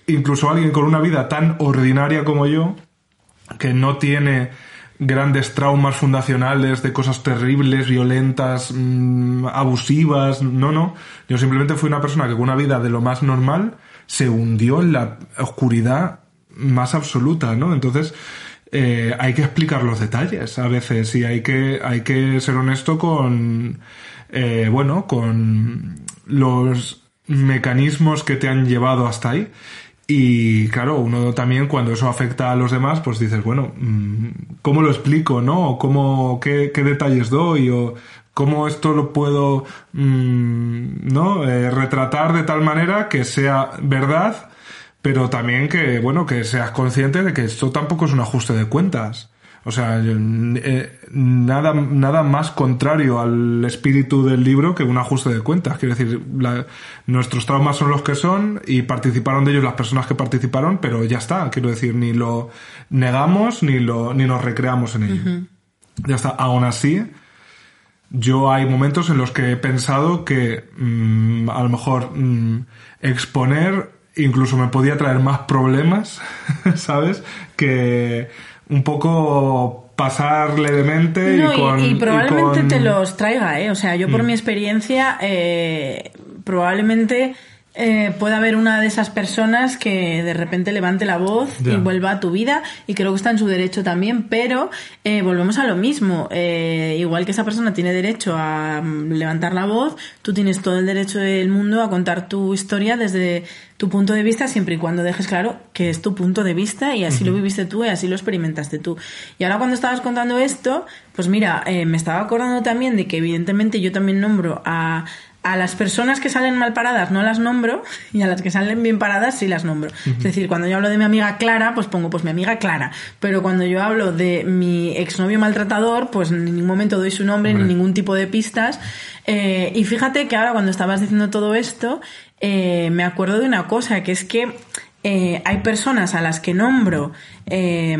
incluso alguien con una vida tan ordinaria como yo, que no tiene grandes traumas fundacionales de cosas terribles, violentas, mm, abusivas, no, no. Yo simplemente fui una persona que con una vida de lo más normal se hundió en la oscuridad más absoluta, ¿no? Entonces, eh, hay que explicar los detalles a veces y hay que, hay que ser honesto con, eh, bueno, con los mecanismos que te han llevado hasta ahí. Y claro, uno también cuando eso afecta a los demás, pues dices, bueno, mm, ¿cómo lo explico, no? ¿Cómo, qué, qué detalles doy? O cómo esto lo puedo, mm, ¿no? Eh, retratar de tal manera que sea verdad, pero también que, bueno, que seas consciente de que esto tampoco es un ajuste de cuentas. O sea, eh, nada, nada más contrario al espíritu del libro que un ajuste de cuentas. Quiero decir, nuestros traumas son los que son y participaron de ellos las personas que participaron, pero ya está. Quiero decir, ni lo negamos ni, lo, ni nos recreamos en ello. Ya está. Aún así, yo hay momentos en los que he pensado que mm, a lo mejor mm, exponer incluso me podía traer más problemas, ¿sabes? Que un poco pasar levemente No, y con... y, probablemente y con- te los traiga, ¿eh? O sea, yo por Mm. mi experiencia, eh, probablemente eh, pueda haber una de esas personas que de repente levante la voz y vuelva a tu vida, y creo que está en su derecho también, pero eh, volvemos a lo mismo. Eh, igual que esa persona tiene derecho a mm, levantar la voz, tú tienes todo el derecho del mundo a contar tu historia desde tu punto de vista, siempre y cuando dejes claro que es tu punto de vista y así lo viviste tú y así lo experimentaste tú. Y ahora cuando estabas contando esto, pues mira, eh, me estaba acordando también de que evidentemente yo también nombro a, a las personas que salen mal paradas no las nombro y a las que salen bien paradas sí las nombro. Es decir, cuando yo hablo de mi amiga Clara, pues pongo pues mi amiga Clara. Pero cuando yo hablo de mi exnovio maltratador, pues en ningún momento doy su nombre ni ningún tipo de pistas. Eh, y fíjate que ahora cuando estabas diciendo todo esto, eh, me acuerdo de una cosa, que es que eh, hay personas a las que nombro eh,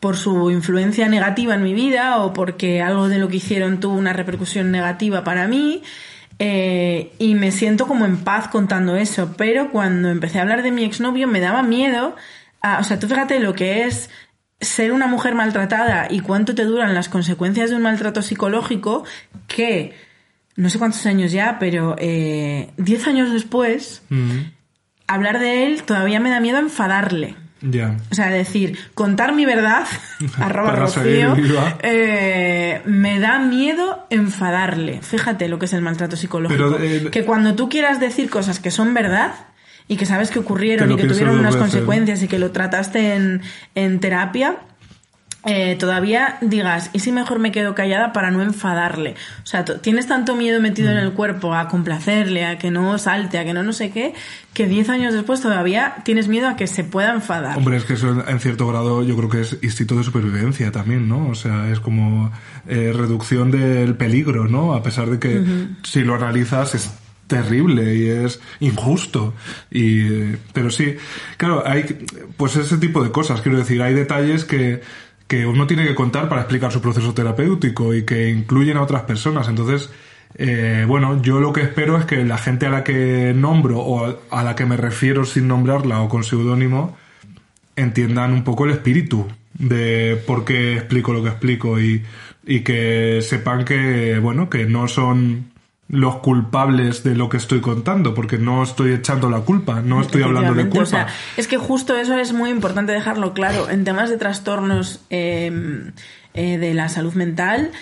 por su influencia negativa en mi vida o porque algo de lo que hicieron tuvo una repercusión negativa para mí. Eh, y me siento como en paz contando eso, pero cuando empecé a hablar de mi exnovio me daba miedo, a- o sea, tú fíjate lo que es ser una mujer maltratada y cuánto te duran las consecuencias de un maltrato psicológico que no sé cuántos años ya, pero eh, 10 años después, Mm, hablar de él todavía me da miedo enfadarle. Ya. O sea, decir, contar mi verdad, arroba Rocío, eh, me da miedo enfadarle. Fíjate lo que es el maltrato psicológico. Pero, eh, que cuando tú quieras decir cosas que son verdad y que sabes que ocurrieron y que tuvieron unas consecuencias y que lo trataste en, en terapia, eh, todavía digas, ¿y si mejor me quedo callada para no enfadarle? O sea, tienes tanto miedo metido en Mm. el cuerpo a complacerle, a que no salte, a que no no sé qué, que 10 años después todavía tienes miedo a que se pueda enfadar. Hombre, es que eso en cierto grado yo creo que es instinto de supervivencia también, ¿no? O sea, es como eh, reducción del peligro, ¿no? A pesar de que si lo analizas es terrible y es injusto. Y, eh, pero sí, claro, hay pues ese tipo de cosas, quiero decir, hay detalles que, que uno tiene que contar para explicar su proceso terapéutico y que incluyen a otras personas. Entonces, eh, bueno, yo lo que espero es que la gente a la que nombro o a- la que me refiero sin nombrarla o con seudónimo, entiendan un poco el espíritu de por qué explico lo que explico y, y que sepan que, bueno, que no son los culpables de lo que estoy contando, porque no estoy echando la culpa, no estoy hablando de culpa. o sea, es que justo eso es muy importante dejarlo claro. En temas de trastornos eh, eh, de la salud mental,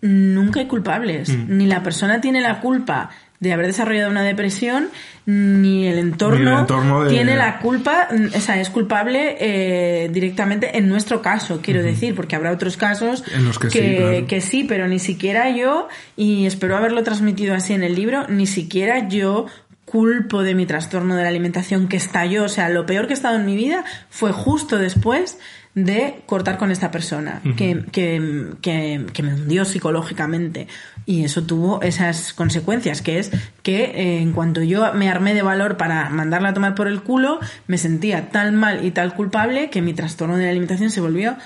nunca hay culpables. Mm. Ni la persona tiene la culpa de haber desarrollado una depresión, ni el entorno, Ni el entorno de- tiene la culpa, o sea, es culpable eh, directamente en nuestro caso, quiero decir, porque habrá otros casos En los que sí, que, claro. que sí, pero ni siquiera yo, y espero haberlo transmitido así en el libro, ni siquiera yo culpo de mi trastorno de la alimentación que estalló. O sea, lo peor que he estado en mi vida fue justo después de cortar con esta persona, que, que, que, que me hundió psicológicamente. Y eso tuvo esas consecuencias, que es que eh, en cuanto yo me armé de valor para mandarla a tomar por el culo, me sentía tan mal y tal culpable que mi trastorno de la alimentación se volvió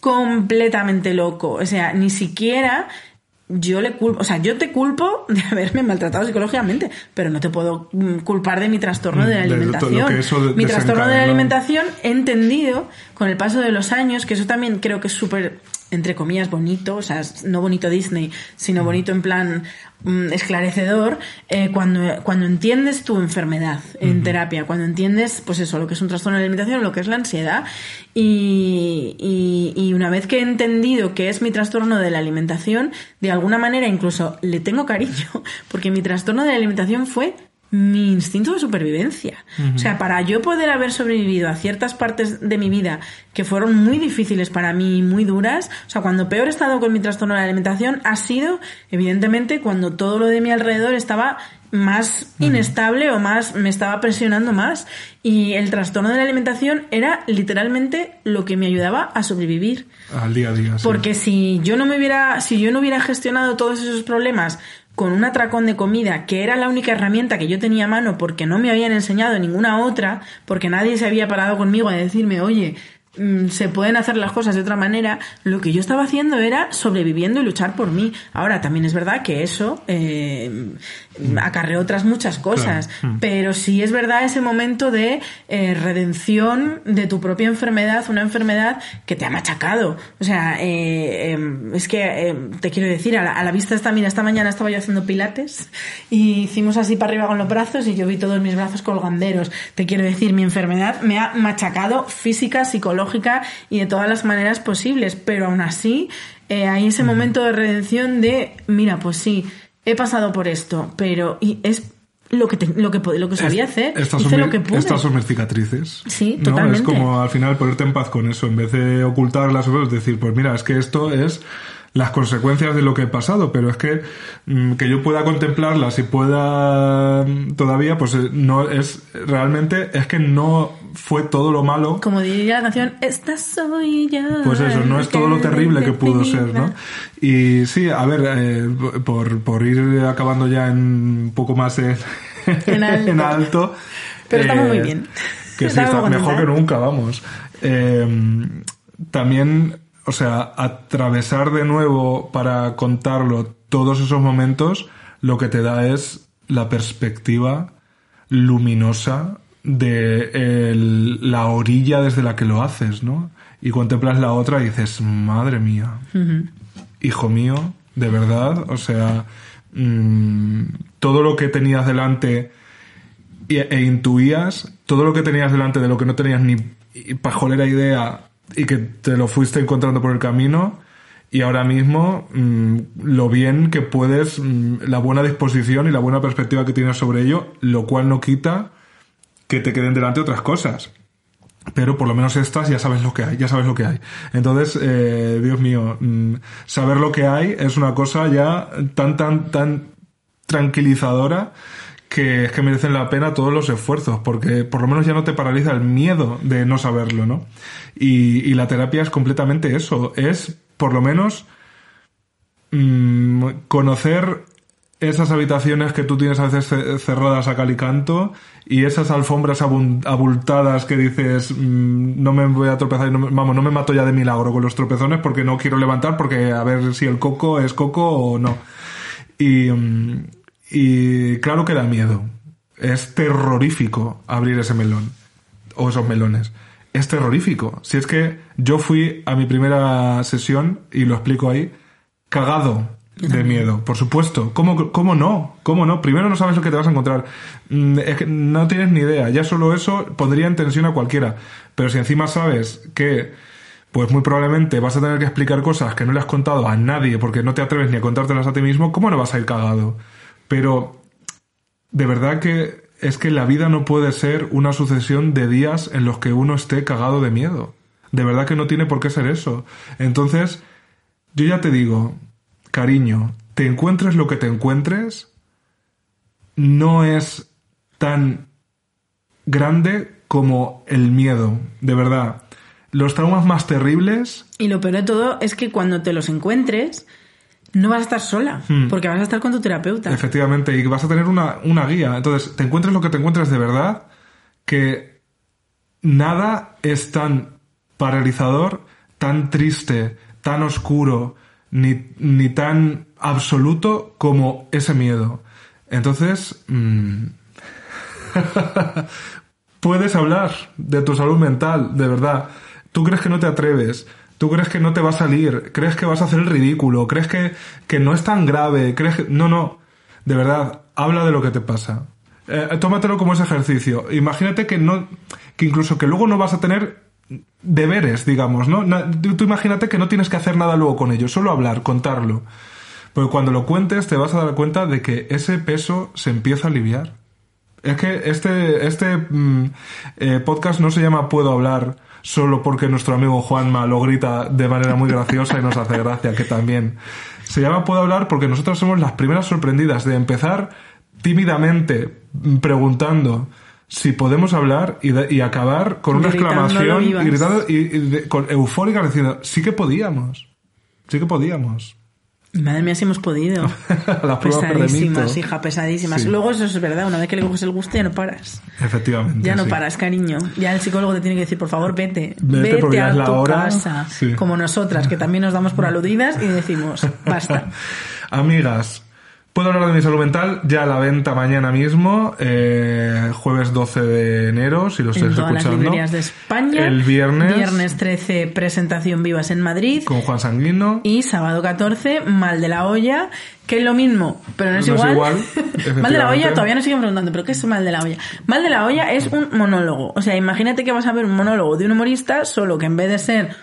completamente loco. O sea, ni siquiera yo le culpo, o sea, yo te culpo de haberme maltratado psicológicamente, pero no te puedo mm, culpar de mi trastorno de la Mm, de todo lo alimentación. que eso de- mi trastorno de la alimentación he entendido con el paso de los años, que eso también creo que es súper, entre comillas, bonito, o sea, no bonito Disney, sino bonito en plan mm, esclarecedor, eh, cuando, cuando entiendes tu enfermedad en terapia, cuando entiendes, pues eso, lo que es un trastorno de alimentación, lo que es la ansiedad, y, y, y una vez que he entendido que es mi trastorno de la alimentación, de alguna manera incluso le tengo cariño, porque mi trastorno de la alimentación fue mi instinto de supervivencia. O sea, para yo poder haber sobrevivido a ciertas partes de mi vida que fueron muy difíciles para mí y muy duras, o sea, cuando peor he estado con mi trastorno de la alimentación ha sido, evidentemente, cuando todo lo de mi alrededor estaba más inestable o más me estaba presionando más y el trastorno de la alimentación era literalmente lo que me ayudaba a sobrevivir. Al día a día. sí. Porque si yo no me hubiera, si yo no hubiera gestionado todos esos problemas con un atracón de comida, que era la única herramienta que yo tenía a mano porque no me habían enseñado ninguna otra, porque nadie se había parado conmigo a decirme, oye, mm, se pueden hacer las cosas de otra manera, lo que yo estaba haciendo era sobreviviendo y luchar por mí. Ahora, también es verdad que eso eh, acarreó otras muchas cosas, Claro. Mm. pero sí es verdad ese momento de eh, redención de tu propia enfermedad, una enfermedad que te ha machacado. O sea, eh, eh, es que eh, te quiero decir, a la, a la vista esta, mira, esta mañana estaba yo haciendo pilates y hicimos así para arriba con los brazos y yo vi todos mis brazos colganderos. Te quiero decir, mi enfermedad me ha machacado física, psicológica y de todas las maneras posibles, pero aún así eh, hay ese momento de redención de, mira, pues sí, he pasado por esto, pero y es lo que te- lo que lo que sabía hacer, Estas hice son, lo que pude. estas son mis cicatrices. Sí, ¿no? totalmente. Es como al final ponerte en paz con eso, en vez de ocultarlas, es decir, pues mira, es que esto es las consecuencias de lo que he pasado, pero es que mm, que yo pueda contemplarlas y pueda mm, todavía, pues eh, no es realmente, es que no fue todo lo malo Como diría la canción, esta soy yo. Pues eso, no es todo lo terrible que pudo ser, ¿no? Y sí, a ver, eh, por, por ir acabando ya en un poco más en, En alto. en alto, Pero estamos eh, muy bien. Que sí, Estamos está mejor que nunca, vamos. Eh, también, o sea, atravesar de nuevo para contarlo todos esos momentos, lo que te da es la perspectiva luminosa de el- la orilla desde la que lo haces, ¿no? Y contemplas la otra y dices, madre mía, hijo mío, de verdad, o sea, mm, todo lo que tenías delante e, intuías, todo lo que tenías delante de lo que no tenías ni pajolera idea y que te lo fuiste encontrando por el camino y ahora mismo mm, lo bien que puedes, mm, la buena disposición y la buena perspectiva que tienes sobre ello, lo cual no quita que te queden delante otras cosas. Pero por lo menos estas ya sabes lo que hay, ya sabes lo que hay. Entonces, eh, Dios mío, mm, saber lo que hay es una cosa ya tan, tan, tan tranquilizadora que es que merecen la pena todos los esfuerzos, porque por lo menos ya no te paraliza el miedo de no saberlo, ¿no? Y, la terapia es completamente eso, es por lo menos mm, conocer esas habitaciones que tú tienes a veces ce- cerradas a cal y canto y esas alfombras abultadas que dices mm, no me voy a tropezar no me- vamos no me mato ya de milagro con los tropezones porque no quiero levantar porque a ver si el coco es coco o no y, mm, y claro que da miedo. Es terrorífico abrir ese melón o esos melones. Es terrorífico. Si es que yo fui a mi primera sesión y lo explico ahí cagado de miedo, por supuesto. ¿Cómo, ¿Cómo no? ¿Cómo no? Primero no sabes lo que te vas a encontrar. Mm, Es que no tienes ni idea. Ya solo eso pondría en tensión a cualquiera. Pero si encima sabes que, pues muy probablemente vas a tener que explicar cosas que no le has contado a nadie porque no te atreves ni a contártelas a ti mismo, ¿cómo no vas a ir cagado? Pero de verdad que es que la vida no puede ser una sucesión de días en los que uno esté cagado de miedo. De verdad que no tiene por qué ser eso. Entonces, yo ya te digo, cariño, te encuentres lo que te encuentres, no es tan grande como el miedo, de verdad. Los traumas más terribles Y lo peor de todo es que cuando te los encuentres, no vas a estar sola, Hmm. porque vas a estar con tu terapeuta. Efectivamente, y vas a tener una, una guía. Entonces, te encuentres lo que te encuentres de verdad, que nada es tan paralizador, tan triste, tan oscuro, ni, ni tan absoluto como ese miedo. Entonces, mm, puedes hablar de tu salud mental, de verdad. Tú crees que no te atreves, tú crees que no te va a salir, crees que vas a hacer el ridículo, crees que, que no es tan grave, crees que... No, no, de verdad, habla de lo que te pasa. Eh, tómatelo como ese ejercicio. Imagínate que no, que incluso que luego no vas a tener deberes, digamos, ¿no? Tú imagínate que no tienes que hacer nada luego con ello, solo hablar, contarlo. Porque cuando lo cuentes te vas a dar cuenta de que ese peso se empieza a aliviar. Es que este, este mm, eh, podcast no se llama Puedo hablar solo porque nuestro amigo Juanma lo grita de manera muy graciosa y nos hace gracia, que también. Se llama Puedo hablar porque nosotros somos las primeras sorprendidas de empezar tímidamente mm, preguntando si podemos hablar y, de- y acabar con una exclamación gritando y, y de- con eufórica diciendo sí que podíamos. Sí que podíamos. Madre mía, si hemos podido. Las pesadísimas, hija, pesadísimas. Sí. Luego eso es verdad, una vez que le coges el gusto ya no paras. Efectivamente. Ya no sí. paras, cariño. Ya el psicólogo te tiene que decir, por favor, vete. Vete, a la tu hora. casa. Sí. Como nosotras, que también nos damos por aludidas y decimos, basta. Amigas, puedo hablar de mi salud mental ya a la venta mañana mismo, eh, jueves 12 de enero, si lo En estáis todas las escuchando. librerías de España. El viernes, Viernes 13, presentación Vivas en Madrid. con Juan Sanguino. Y sábado 14, Mal de la Olla, que es lo mismo, pero no es No es igual. igual, mal de la. Olla, todavía nos siguen preguntando, ¿pero qué es Mal de la Olla? Mal de la Olla es un monólogo. O sea, imagínate que vas a ver un monólogo de un humorista, solo que en vez de ser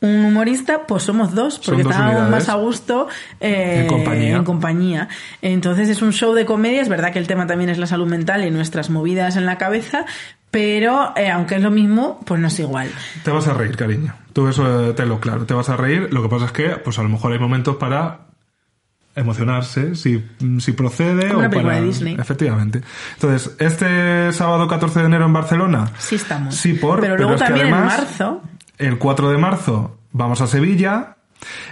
un humorista, pues somos dos, porque dos está aún unidades. más a gusto eh, En compañía. en compañía. Entonces es un show de comedia, es verdad que el tema también es la salud mental y nuestras movidas en la cabeza, pero eh, aunque es lo mismo, pues no es igual. Te vas a reír, cariño. Tú eso eh, tenlo claro. Te vas a reír. Lo que pasa es que, pues a lo mejor hay momentos para emocionarse, si, si procede Como o una película para... de Disney. Efectivamente. Entonces, este sábado 14 de enero en Barcelona. Sí estamos. Sí, por... Pero luego es que también en marzo, El 4 de marzo vamos a Sevilla.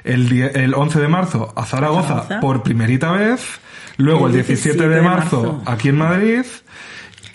El, el 11 de marzo a Zaragoza, Zaragoza. por primerita vez. Luego el, El 17, de, marzo, aquí en Madrid.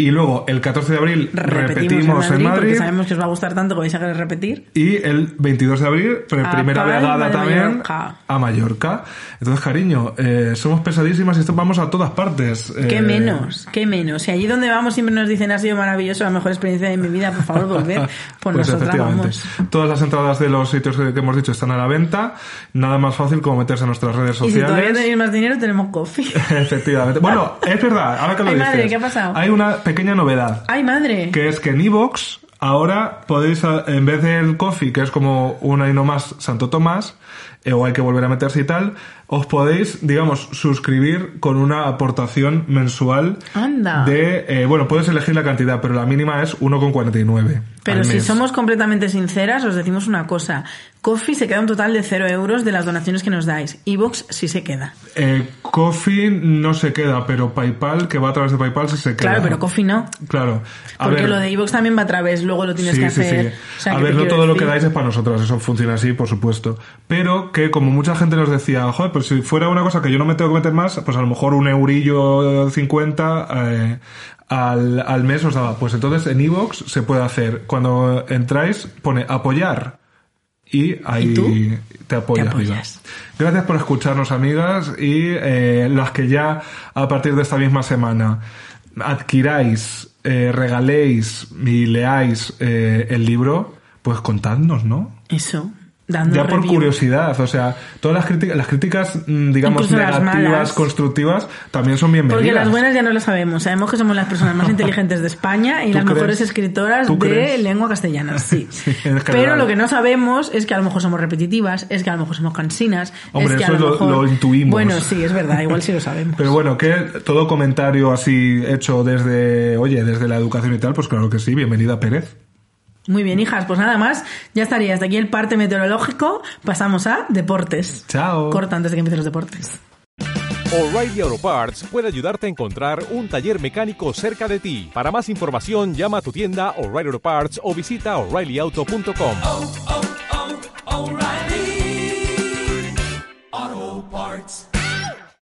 Y luego el 14 de abril repetimos, en Madrid. porque sabemos que os va a gustar tanto que vais a querer repetir. Y el 22 de abril, A primera Palma vegada también Mallorca. a Mallorca. Entonces, cariño, eh, somos pesadísimas y esto vamos a todas partes. ¿Qué Eh, menos? ¿Qué menos? Si allí donde vamos siempre nos dicen ha sido maravilloso, la mejor experiencia de mi vida, por favor, volver. Pues, Pues nosotras vamos. Todas las entradas de los sitios que hemos dicho están a la venta. Nada más fácil como meterse en nuestras redes Y si sociales. todavía tenéis más dinero, tenemos coffee. Efectivamente. Bueno, es verdad, ahora que lo Ay, dices. madre, ¿qué ha pasado? Hay una pequeña novedad. ¡Ay, madre! Que es que en Evox ahora podéis, a- en vez del coffee, que es como una y no más Santo Tomás, eh, o hay que volver a meterse y tal, os podéis, digamos, suscribir con una aportación mensual Anda. de, eh, bueno, puedes elegir la cantidad, pero la mínima es 1,49. Pero si mes. somos completamente sinceras, os decimos una cosa. Coffee se queda un total de cero euros de las donaciones que nos dais. Evox sí se queda. Eh, Coffee no se queda, pero PayPal, que va a través de PayPal, sí se queda. Claro, pero Coffee no. Claro. A Porque ver, lo de Evox también va a través, luego lo tienes sí, que sí, hacer. sí. O sea, a ver, no todo lo que dais es para nosotras, eso funciona así, por supuesto. Pero que como mucha gente nos decía, joder, pues si fuera una cosa que yo no me tengo que meter más, pues a lo mejor un eurillo 50 eh, al, al mes os daba. Pues entonces en Evox se puede hacer, cuando entráis, pone apoyar. Y ahí ¿Y tú? te apoyas. Te apoyas. amiga. Gracias por escucharnos, amigas, y eh, las que ya a partir de esta misma semana adquiráis, eh, regaléis y leáis eh, el libro, pues contadnos, ¿no? Eso. Dando Ya por curiosidad, o sea, todas las críticas, las críticas, mm, digamos, Incluso las negativas, constructivas, también son bienvenidas. Porque las buenas ya no lo sabemos. Sabemos que somos las personas más inteligentes de España y ¿Tú las crees? mejores escritoras ¿Tú de crees? lengua castellana. Sí. Pero lo que no sabemos es que a lo mejor somos repetitivas, es que a lo mejor somos cansinas. Hombre, es que eso a lo, lo- mejor... lo intuimos. Bueno, sí, es verdad, igual sí lo sabemos. Pero bueno, que todo comentario así hecho desde, oye, desde la educación y tal, pues claro que sí, bienvenida Pérez. Muy bien, hijas, pues nada más, ya estaría. Hasta aquí el parte meteorológico. Pasamos a deportes. Chao. Corta antes de que empiecen los deportes. O'Reilly Auto Parts puede ayudarte a encontrar un taller mecánico cerca de ti. Para más información, llama a tu tienda O'Reilly Auto Parts o visita oreillyauto.com. oh, oh, Parts.